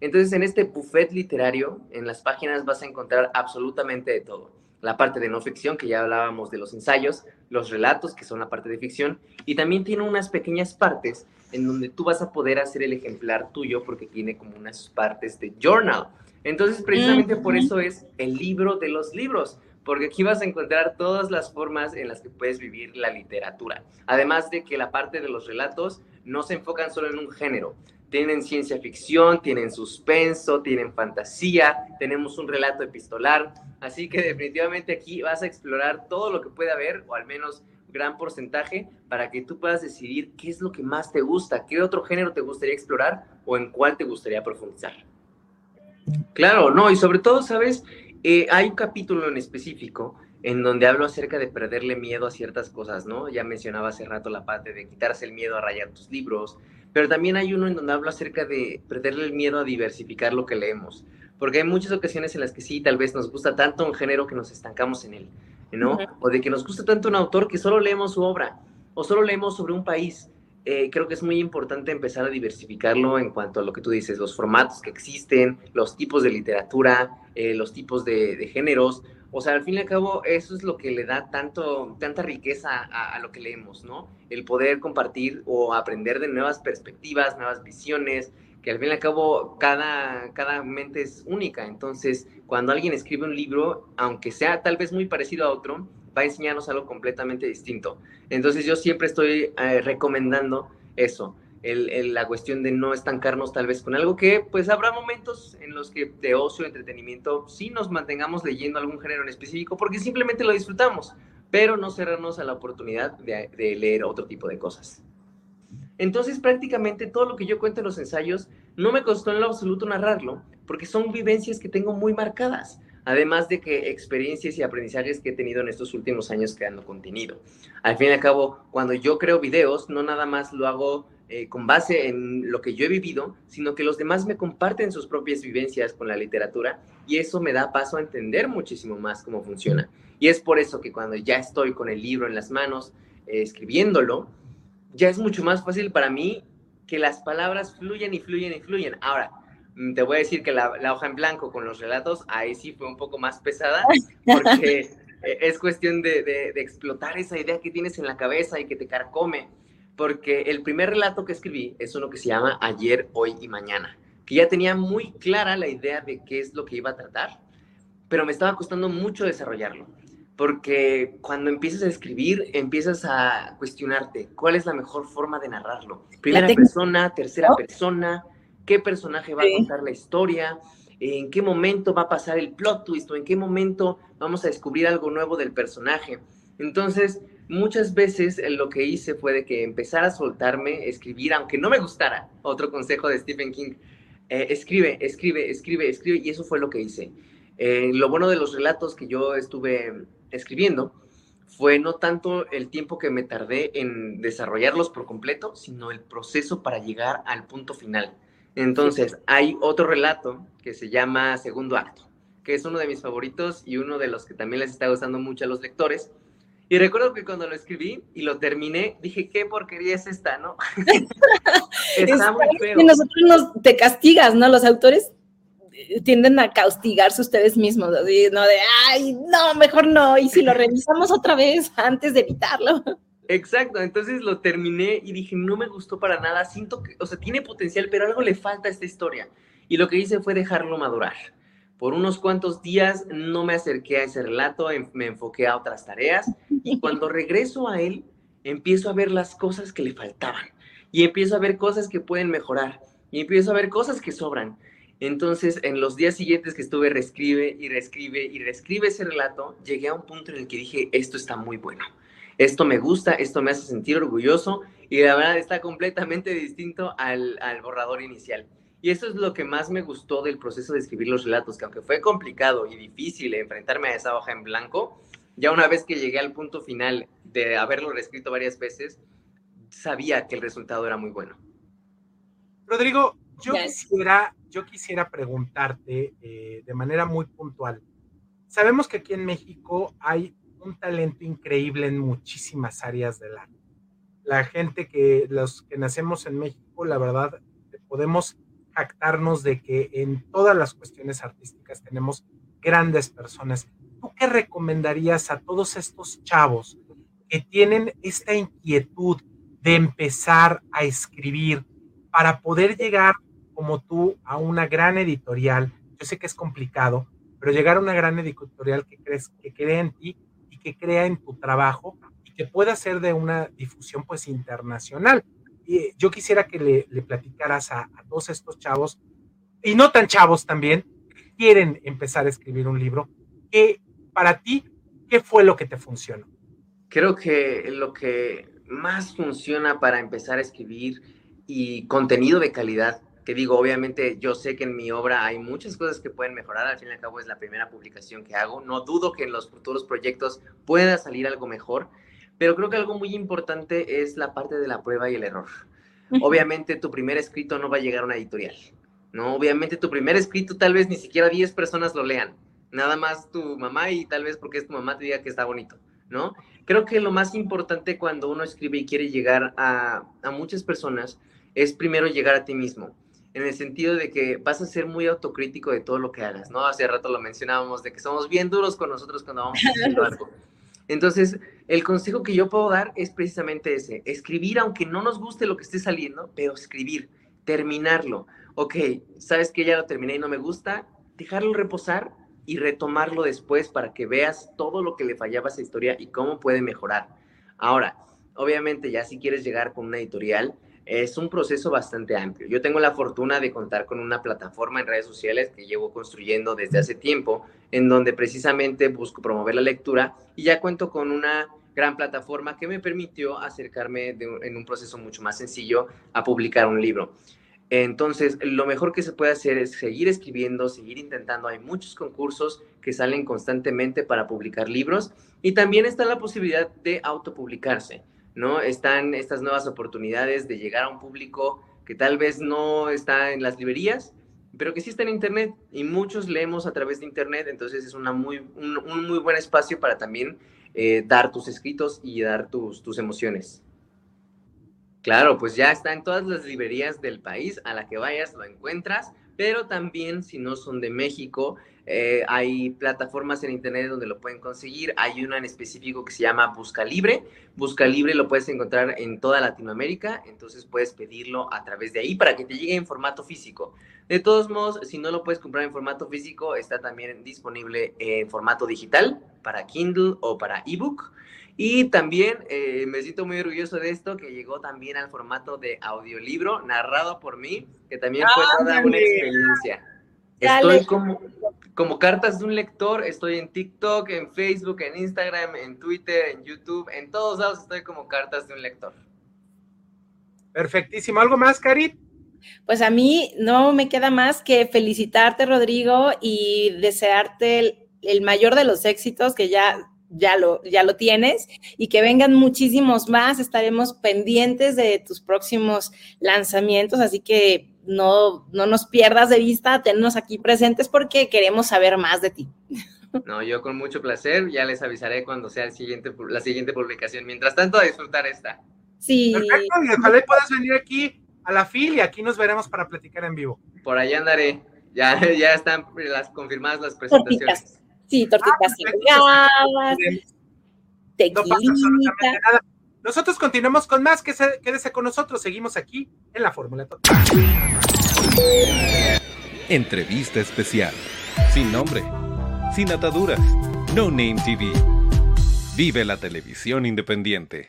Entonces, en este buffet literario, en las páginas vas a encontrar absolutamente de todo. La parte de no ficción, que ya hablábamos de los ensayos, los relatos, que son la parte de ficción, y también tiene unas pequeñas partes en donde tú vas a poder hacer el ejemplar tuyo porque tiene como unas partes de journal. Entonces, precisamente por eso es el libro de los libros, porque aquí vas a encontrar todas las formas en las que puedes vivir la literatura. Además de que la parte de los relatos no se enfocan solo en un género. Tienen ciencia ficción, tienen suspenso, tienen fantasía, tenemos un relato epistolar. Así que definitivamente aquí vas a explorar todo lo que puede haber, o al menos gran porcentaje para que tú puedas decidir qué es lo que más te gusta, qué otro género te gustaría explorar o en cuál te gustaría profundizar. Claro, no, y sobre todo, ¿sabes? Eh, hay un capítulo en específico en donde hablo acerca de perderle miedo a ciertas cosas, ¿no? Ya mencionaba hace rato la parte de quitarse el miedo a rayar tus libros, pero también hay uno en donde hablo acerca de perderle el miedo a diversificar lo que leemos, porque hay muchas ocasiones en las que sí, tal vez nos gusta tanto un género que nos estancamos en él, ¿no? O de que nos gusta tanto un autor que solo leemos su obra o solo leemos sobre un país. Eh, creo que es muy importante empezar a diversificarlo en cuanto a lo que tú dices, los formatos que existen, los tipos de literatura, eh, los tipos de, de, géneros. O sea, al fin y al cabo, eso es lo que le da tanto, tanta riqueza a, a, lo que leemos, ¿no? El poder compartir o aprender de nuevas perspectivas, nuevas visiones, que al fin y al cabo cada, cada mente es única. Entonces, cuando alguien escribe un libro, aunque sea tal vez muy parecido a otro, va a enseñarnos algo completamente distinto. Entonces, yo siempre estoy eh, recomendando eso, el- la cuestión de no estancarnos tal vez con algo que pues habrá momentos en los que de ocio, entretenimiento, sí nos mantengamos leyendo algún género en específico porque simplemente lo disfrutamos, pero no cerrarnos a la oportunidad de, de leer otro tipo de cosas. Entonces prácticamente todo lo que yo cuento en los ensayos no me costó en lo absoluto narrarlo porque son vivencias que tengo muy marcadas. Además de que experiencias y aprendizajes que he tenido en estos últimos años creando contenido. Al fin y al cabo, cuando yo creo videos, no nada más lo hago eh, con base en lo que yo he vivido, sino que los demás me comparten sus propias vivencias con la literatura y eso me da paso a entender muchísimo más cómo funciona. Y es por eso que cuando ya estoy con el libro en las manos, eh, escribiéndolo, ya es mucho más fácil para mí que las palabras fluyan y fluyan y fluyan. Ahora, te voy a decir que la, la hoja en blanco con los relatos, ahí sí fue un poco más pesada, porque eh, es cuestión de, de- de explotar esa idea que tienes en la cabeza y que te carcome. Porque el primer relato que escribí es uno que se llama Ayer, Hoy y Mañana, que ya tenía muy clara la idea de qué es lo que iba a tratar, pero me estaba costando mucho desarrollarlo. Porque cuando empiezas a escribir, empiezas a cuestionarte cuál es la mejor forma de narrarlo. Primera persona, tercera persona, qué personaje va a contar la historia, en qué momento va a pasar el plot twist o en qué momento vamos a descubrir algo nuevo del personaje. Entonces, muchas veces eh, lo que hice fue de que empezara a soltarme, escribir, aunque no me gustara. Otro consejo de Stephen King, eh, escribe, escribe, escribe, escribe, y eso fue lo que hice. Eh, lo bueno de los relatos que yo estuve escribiendo fue no tanto el tiempo que me tardé en desarrollarlos por completo, sino el proceso para llegar al punto final. Entonces, hay otro relato que se llama Segundo Acto, que es uno de mis favoritos y uno de los que también les está gustando mucho a los lectores. Y recuerdo que cuando lo escribí y lo terminé, dije, ¿qué porquería es esta, no? Está muy feo. Y nosotros nos, te castigas, ¿no? Los autores eh, tienden a castigarse ustedes mismos, así, ¿no? De, ay, no, mejor no, y si lo revisamos otra vez antes de evitarlo. Exacto, entonces lo terminé y dije, no me gustó para nada, siento que, o sea, tiene potencial, pero algo le falta a esta historia. Y lo que hice fue dejarlo madurar. Por unos cuantos días no me acerqué a ese relato, me enfoqué a otras tareas y cuando regreso a él, empiezo a ver las cosas que le faltaban y empiezo a ver cosas que pueden mejorar y empiezo a ver cosas que sobran. Entonces, en los días siguientes que estuve reescribe y reescribe y reescribe ese relato, llegué a un punto en el que dije, esto está muy bueno esto me gusta, esto me hace sentir orgulloso y la verdad está completamente distinto al, al borrador inicial. Y eso es lo que más me gustó del proceso de escribir los relatos, que aunque fue complicado y difícil enfrentarme a esa hoja en blanco, ya una vez que llegué al punto final de haberlo reescrito varias veces, sabía que el resultado era muy bueno. Rodrigo, yo Yes. quisiera, yo quisiera preguntarte eh, de manera muy puntual. Sabemos que aquí en México hay un talento increíble en muchísimas áreas del arte. La gente que, los que nacemos en México, la verdad, podemos jactarnos de que en todas las cuestiones artísticas tenemos grandes personas. ¿Tú qué recomendarías a todos estos chavos que tienen esta inquietud de empezar a escribir para poder llegar como tú a una gran editorial? Yo sé que es complicado, pero llegar a una gran editorial que crees que cree en ti y que crea en tu trabajo y que pueda ser de una difusión pues internacional. Y eh, yo quisiera que le, platicaras a, a todos estos chavos y no tan chavos también que quieren empezar a escribir un libro. que para ti, ¿qué fue lo que te funcionó? Creo que lo que más funciona para empezar a escribir y contenido de calidad, que digo, obviamente yo sé que en mi obra hay muchas cosas que pueden mejorar, al fin y al cabo es la primera publicación que hago, no dudo que en los futuros proyectos pueda salir algo mejor, pero creo que algo muy importante es la parte de la prueba y el error. Obviamente tu primer escrito no va a llegar a una editorial, ¿no? Obviamente tu primer escrito tal vez ni siquiera 10 personas lo lean, nada más tu mamá y tal vez porque es tu mamá te diga que está bonito, ¿no? Creo que lo más importante cuando uno escribe y quiere llegar a, a muchas personas es primero llegar a ti mismo, en el sentido de que vas a ser muy autocrítico de todo lo que hagas, ¿no? Hace rato lo mencionábamos, de que somos bien duros con nosotros cuando vamos haciendo algo. Entonces, el consejo que yo puedo dar es precisamente ese, escribir aunque no nos guste lo que esté saliendo, pero escribir, terminarlo. Ok, sabes que ya lo terminé y no me gusta, dejarlo reposar y retomarlo después para que veas todo lo que le fallaba a esa historia y cómo puede mejorar. Ahora, obviamente ya si quieres llegar con una editorial, es un proceso bastante amplio. Yo tengo la fortuna de contar con una plataforma en redes sociales que llevo construyendo desde hace tiempo, en donde precisamente busco promover la lectura y ya cuento con una gran plataforma que me permitió acercarme en un proceso mucho más sencillo a publicar un libro. Entonces, lo mejor que se puede hacer es seguir escribiendo, seguir intentando. Hay muchos concursos que salen constantemente para publicar libros y también está la posibilidad de autopublicarse, ¿no? Están estas nuevas oportunidades de llegar a un público que tal vez no está en las librerías, pero que sí está en Internet y muchos leemos a través de Internet, entonces es una muy, un, muy buen espacio para también eh, dar tus escritos y dar tus, tus emociones. Claro, pues ya está en todas las librerías del país, a la que vayas lo encuentras, pero también si no son de México, eh, hay plataformas en internet donde lo pueden conseguir. Hay una en específico que se llama Busca Libre. Busca Libre lo puedes encontrar en toda Latinoamérica, entonces puedes pedirlo a través de ahí para que te llegue en formato físico. De todos modos, si no lo puedes comprar en formato físico, está también disponible en formato digital para Kindle o para ebook. Y también eh, me siento muy orgulloso de esto, que llegó también al formato de audiolibro narrado por mí, que también fue toda una experiencia. Estoy como, como cartas de un lector, estoy en TikTok, en Facebook, en Instagram, en Twitter, en YouTube, en todos lados estoy como cartas de un lector. Perfectísimo. ¿Algo más, Karit? Pues a mí no me queda más que felicitarte, Rodrigo, y desearte el, el mayor de los éxitos, que ya ya lo, ya lo tienes y que vengan muchísimos más. Estaremos pendientes de tus próximos lanzamientos, así que no, no nos pierdas de vista, tennos aquí presentes porque queremos saber más de ti. No, yo con mucho placer, ya les avisaré cuando sea el siguiente, la siguiente publicación. Mientras tanto, a disfrutar esta. Sí. Perfecto, y ojalá puedas venir aquí a la FIL y aquí nos veremos para platicar en vivo. Por allá andaré. Ya, ya están las confirmadas las presentaciones. Sí, tortitas ah, tequilita. Nosotros continuamos con más, que quédese con nosotros, seguimos aquí en la Fórmula Total. Entrevista especial, sin nombre, sin ataduras, No Name TV. Vive la televisión independiente.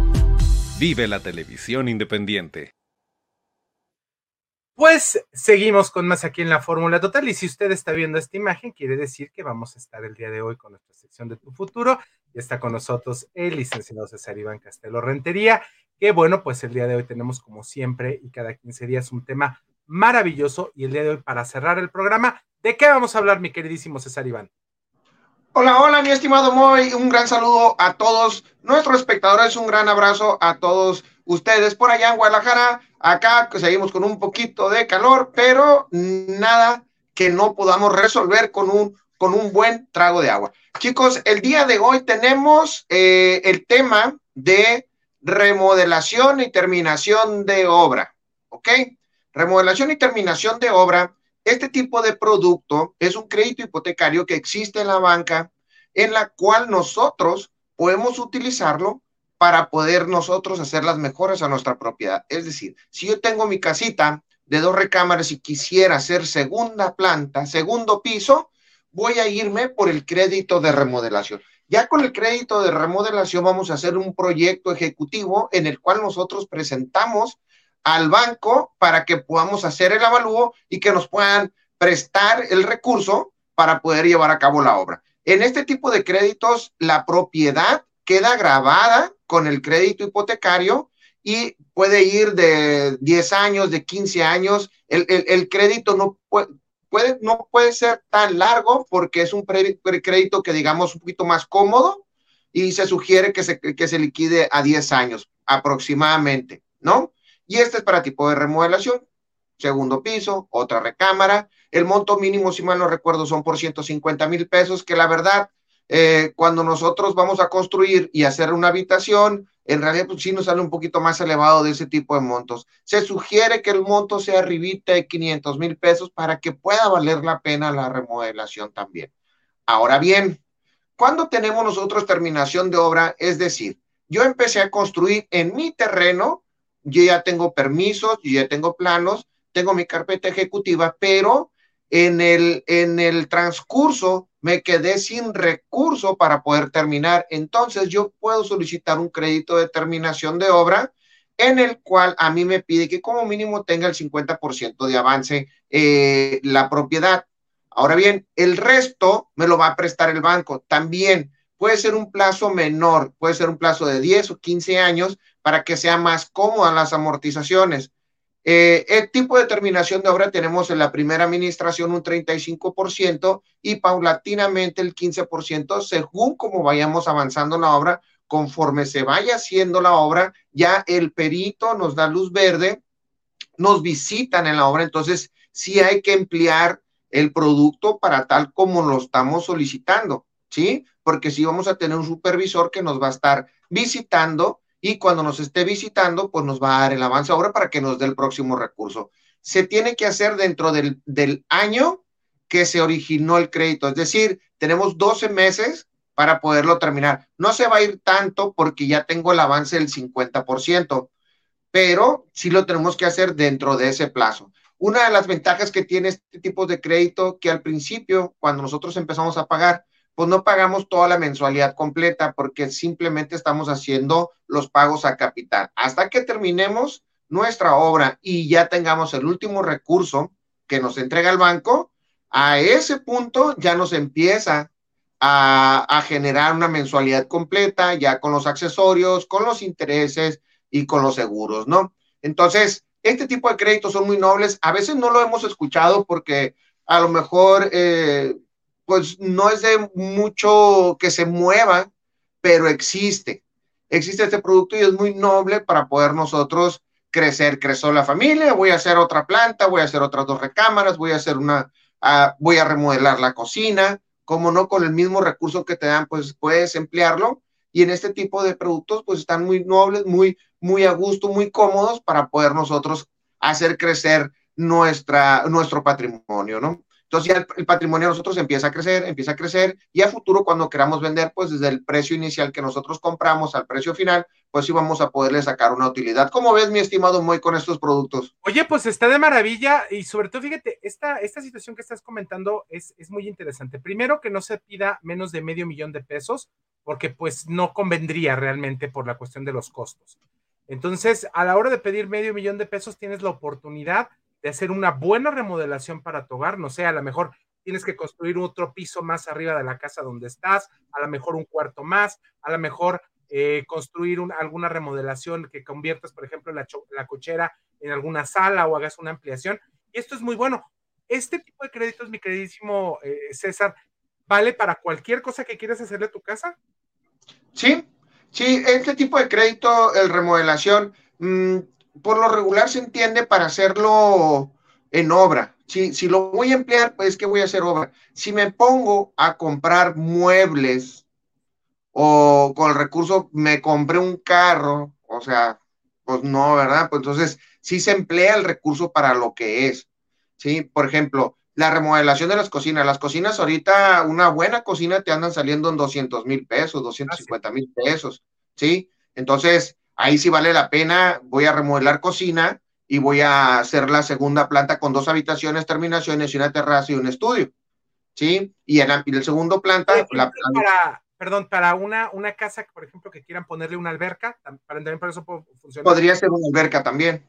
Vive la televisión independiente. Pues seguimos con más aquí en la Fórmula Total y si usted está viendo esta imagen, quiere decir que vamos a estar el día de hoy con nuestra sección de Tu Futuro y está con nosotros el licenciado César Iván Castelo Rentería, que bueno, pues el día de hoy tenemos como siempre y cada 15 días un tema maravilloso y el día de hoy para cerrar el programa, ¿de qué vamos a hablar mi queridísimo César Iván? Hola, hola, mi estimado Moy. Un gran saludo a todos nuestros espectadores. Un gran abrazo a todos ustedes por allá en Guadalajara. Acá seguimos con un poquito de calor, pero nada que no podamos resolver con un, con un buen trago de agua. Chicos, el día de hoy tenemos eh, el tema de remodelación y terminación de obra, ¿ok? Remodelación y terminación de obra. Este tipo de producto es un crédito hipotecario que existe en la banca, en la cual nosotros podemos utilizarlo para poder nosotros hacer las mejoras a nuestra propiedad. Es decir, si yo tengo mi casita de dos recámaras y quisiera hacer segunda planta, segundo piso, voy a irme por el crédito de remodelación. Ya con el crédito de remodelación vamos a hacer un proyecto ejecutivo en el cual nosotros presentamos al banco para que podamos hacer el avalúo y que nos puedan prestar el recurso para poder llevar a cabo la obra. En este tipo de créditos, la propiedad queda grabada con el crédito hipotecario y puede ir de 10 años, de 15 años. El, el, crédito no puede, puede, no puede ser tan largo porque es un crédito que digamos un poquito más cómodo y se sugiere que se, que se liquide a 10 años aproximadamente, ¿no? Y este es para tipo de remodelación, segundo piso, otra recámara. El monto mínimo, si mal no recuerdo, son por 150 mil pesos, que la verdad, eh, cuando nosotros vamos a construir y hacer una habitación, en realidad pues sí nos sale un poquito más elevado de ese tipo de montos. Se sugiere que el monto sea arribita de 500 mil pesos para que pueda valer la pena la remodelación también. Ahora bien, cuando tenemos nosotros terminación de obra, es decir, yo empecé a construir en mi terreno, yo ya tengo permisos, yo ya tengo planos, tengo mi carpeta ejecutiva, pero en el, en el transcurso me quedé sin recurso para poder terminar. Entonces yo puedo solicitar un crédito de terminación de obra en el cual a mí me pide que como mínimo tenga el 50% de avance eh, la propiedad. Ahora bien, el resto me lo va a prestar el banco. También puede ser un plazo menor, puede ser un plazo de 10 o 15 años para que sea más cómoda las amortizaciones. Eh, el tipo de terminación de obra tenemos en la primera administración un 35% y paulatinamente el 15% según como vayamos avanzando la obra. Conforme se vaya haciendo la obra, ya el perito nos da luz verde, nos visitan en la obra, entonces sí hay que emplear el producto para tal como lo estamos solicitando, ¿sí? Porque si vamos a tener un supervisor que nos va a estar visitando y cuando nos esté visitando, pues nos va a dar el avance ahora para que nos dé el próximo recurso. Se tiene que hacer dentro del, del año que se originó el crédito, es decir, tenemos 12 meses para poderlo terminar. No se va a ir tanto porque ya tengo el avance del 50%, pero sí lo tenemos que hacer dentro de ese plazo. Una de las ventajas que tiene este tipo de crédito, que al principio, cuando nosotros empezamos a pagar, pues no pagamos toda la mensualidad completa porque simplemente estamos haciendo los pagos a capital. Hasta que terminemos nuestra obra y ya tengamos el último recurso que nos entrega el banco, a ese punto ya nos empieza a, generar una mensualidad completa, ya con los accesorios, con los intereses y con los seguros, ¿no? Entonces, este tipo de créditos son muy nobles. A veces no lo hemos escuchado porque a lo mejor eh, pues no es de mucho que se mueva, pero existe. Existe este producto y es muy noble para poder nosotros crecer. Creció la familia, voy a hacer otra planta, voy a hacer otras dos recámaras, voy a hacer una, uh, voy a remodelar la cocina. Como no, con el mismo recurso que te dan, pues puedes emplearlo. Y en este tipo de productos, pues están muy nobles, muy, muy a gusto, muy cómodos para poder nosotros hacer crecer nuestra, nuestro patrimonio, ¿no? Entonces ya el, patrimonio de nosotros empieza a crecer, empieza a crecer y a futuro cuando queramos vender, pues desde el precio inicial que nosotros compramos al precio final, pues sí vamos a poderle sacar una utilidad. ¿Cómo ves, mi estimado Moy, con estos productos? Oye, pues está de maravilla y sobre todo, fíjate, esta, esta situación que estás comentando es, es muy interesante. Primero, que no se pida menos de medio millón de pesos, porque pues no convendría realmente por la cuestión de los costos. Entonces, a la hora de pedir medio millón de pesos, tienes la oportunidad de hacer una buena remodelación para tu hogar, no sé, a lo mejor tienes que construir otro piso más arriba de la casa donde estás, a lo mejor un cuarto más, a lo mejor eh, construir alguna remodelación que conviertas, por ejemplo, la, cochera en alguna sala o hagas una ampliación. Y esto es muy bueno. Este tipo de créditos, mi queridísimo eh, César, ¿vale para cualquier cosa que quieras hacerle a tu casa? Sí, sí, este tipo de crédito, el remodelación, mmm, por lo regular se entiende para hacerlo en obra. Si, si lo voy a emplear, pues que voy a hacer obra. Si me pongo a comprar muebles o con el recurso me compré un carro, o sea, pues no, ¿verdad? Pues entonces sí se emplea el recurso para lo que es. ¿Sí? Por ejemplo, la remodelación de las cocinas. Las cocinas ahorita, una buena cocina te andan saliendo en 200 mil pesos, 250 mil pesos, ¿sí? Entonces, ahí sí vale la pena, voy a remodelar cocina y voy a hacer la segunda planta con dos habitaciones, terminaciones y una terraza y un estudio, ¿sí? Y en, el segundo planta... la, para, perdón, para una, una casa, por ejemplo, que quieran ponerle una alberca, también para eso funciona. Podría ser una alberca también,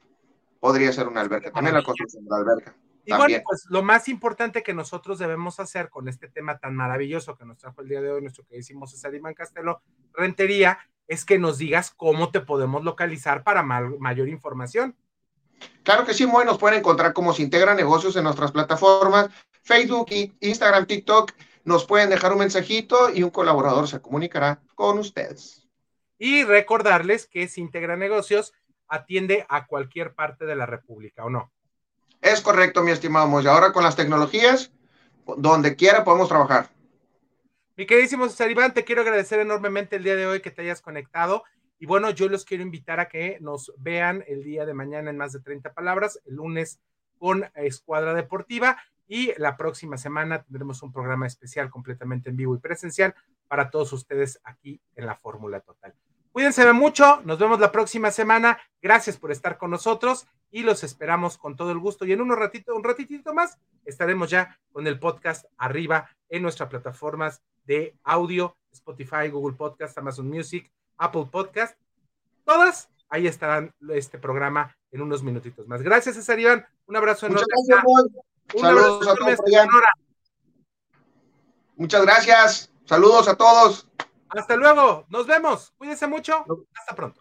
podría ser una alberca, también la construcción de la alberca. Y bueno, pues lo más importante que nosotros debemos hacer con este tema tan maravilloso que nos trajo el día de hoy nuestro queridísimo César Imán Castelo Rentería, es que nos digas cómo te podemos localizar para mayor información. Claro que sí, muy nos pueden encontrar como se integra negocios en nuestras plataformas, Facebook, Instagram, TikTok. Nos pueden dejar un mensajito y un colaborador se comunicará con ustedes. Y recordarles que se integra negocios atiende a cualquier parte de la República, ¿o no? Es correcto, mi estimado Moya. Ahora con las tecnologías, donde quiera podemos trabajar. Mi queridísimo César Iván, te quiero agradecer enormemente el día de hoy que te hayas conectado. Y bueno, yo los quiero invitar a que nos vean el día de mañana en más de 30 palabras, el lunes con Escuadra Deportiva y la próxima semana tendremos un programa especial completamente en vivo y presencial para todos ustedes aquí en la Fórmula Total. Cuídense mucho, nos vemos la próxima semana. Gracias por estar con nosotros y los esperamos con todo el gusto. Y en un ratito, un ratitito más, estaremos ya con el podcast arriba en nuestras plataformas de audio, Spotify, Google Podcast, Amazon Music, Apple Podcast, todas, ahí estarán este programa en unos minutitos más. Gracias, César Iván. Un abrazo enorme. Muchas gracias, Un Saludos abrazo a todos, Muchas gracias. Saludos a todos. Hasta luego. Nos vemos. Cuídense mucho. Hasta pronto.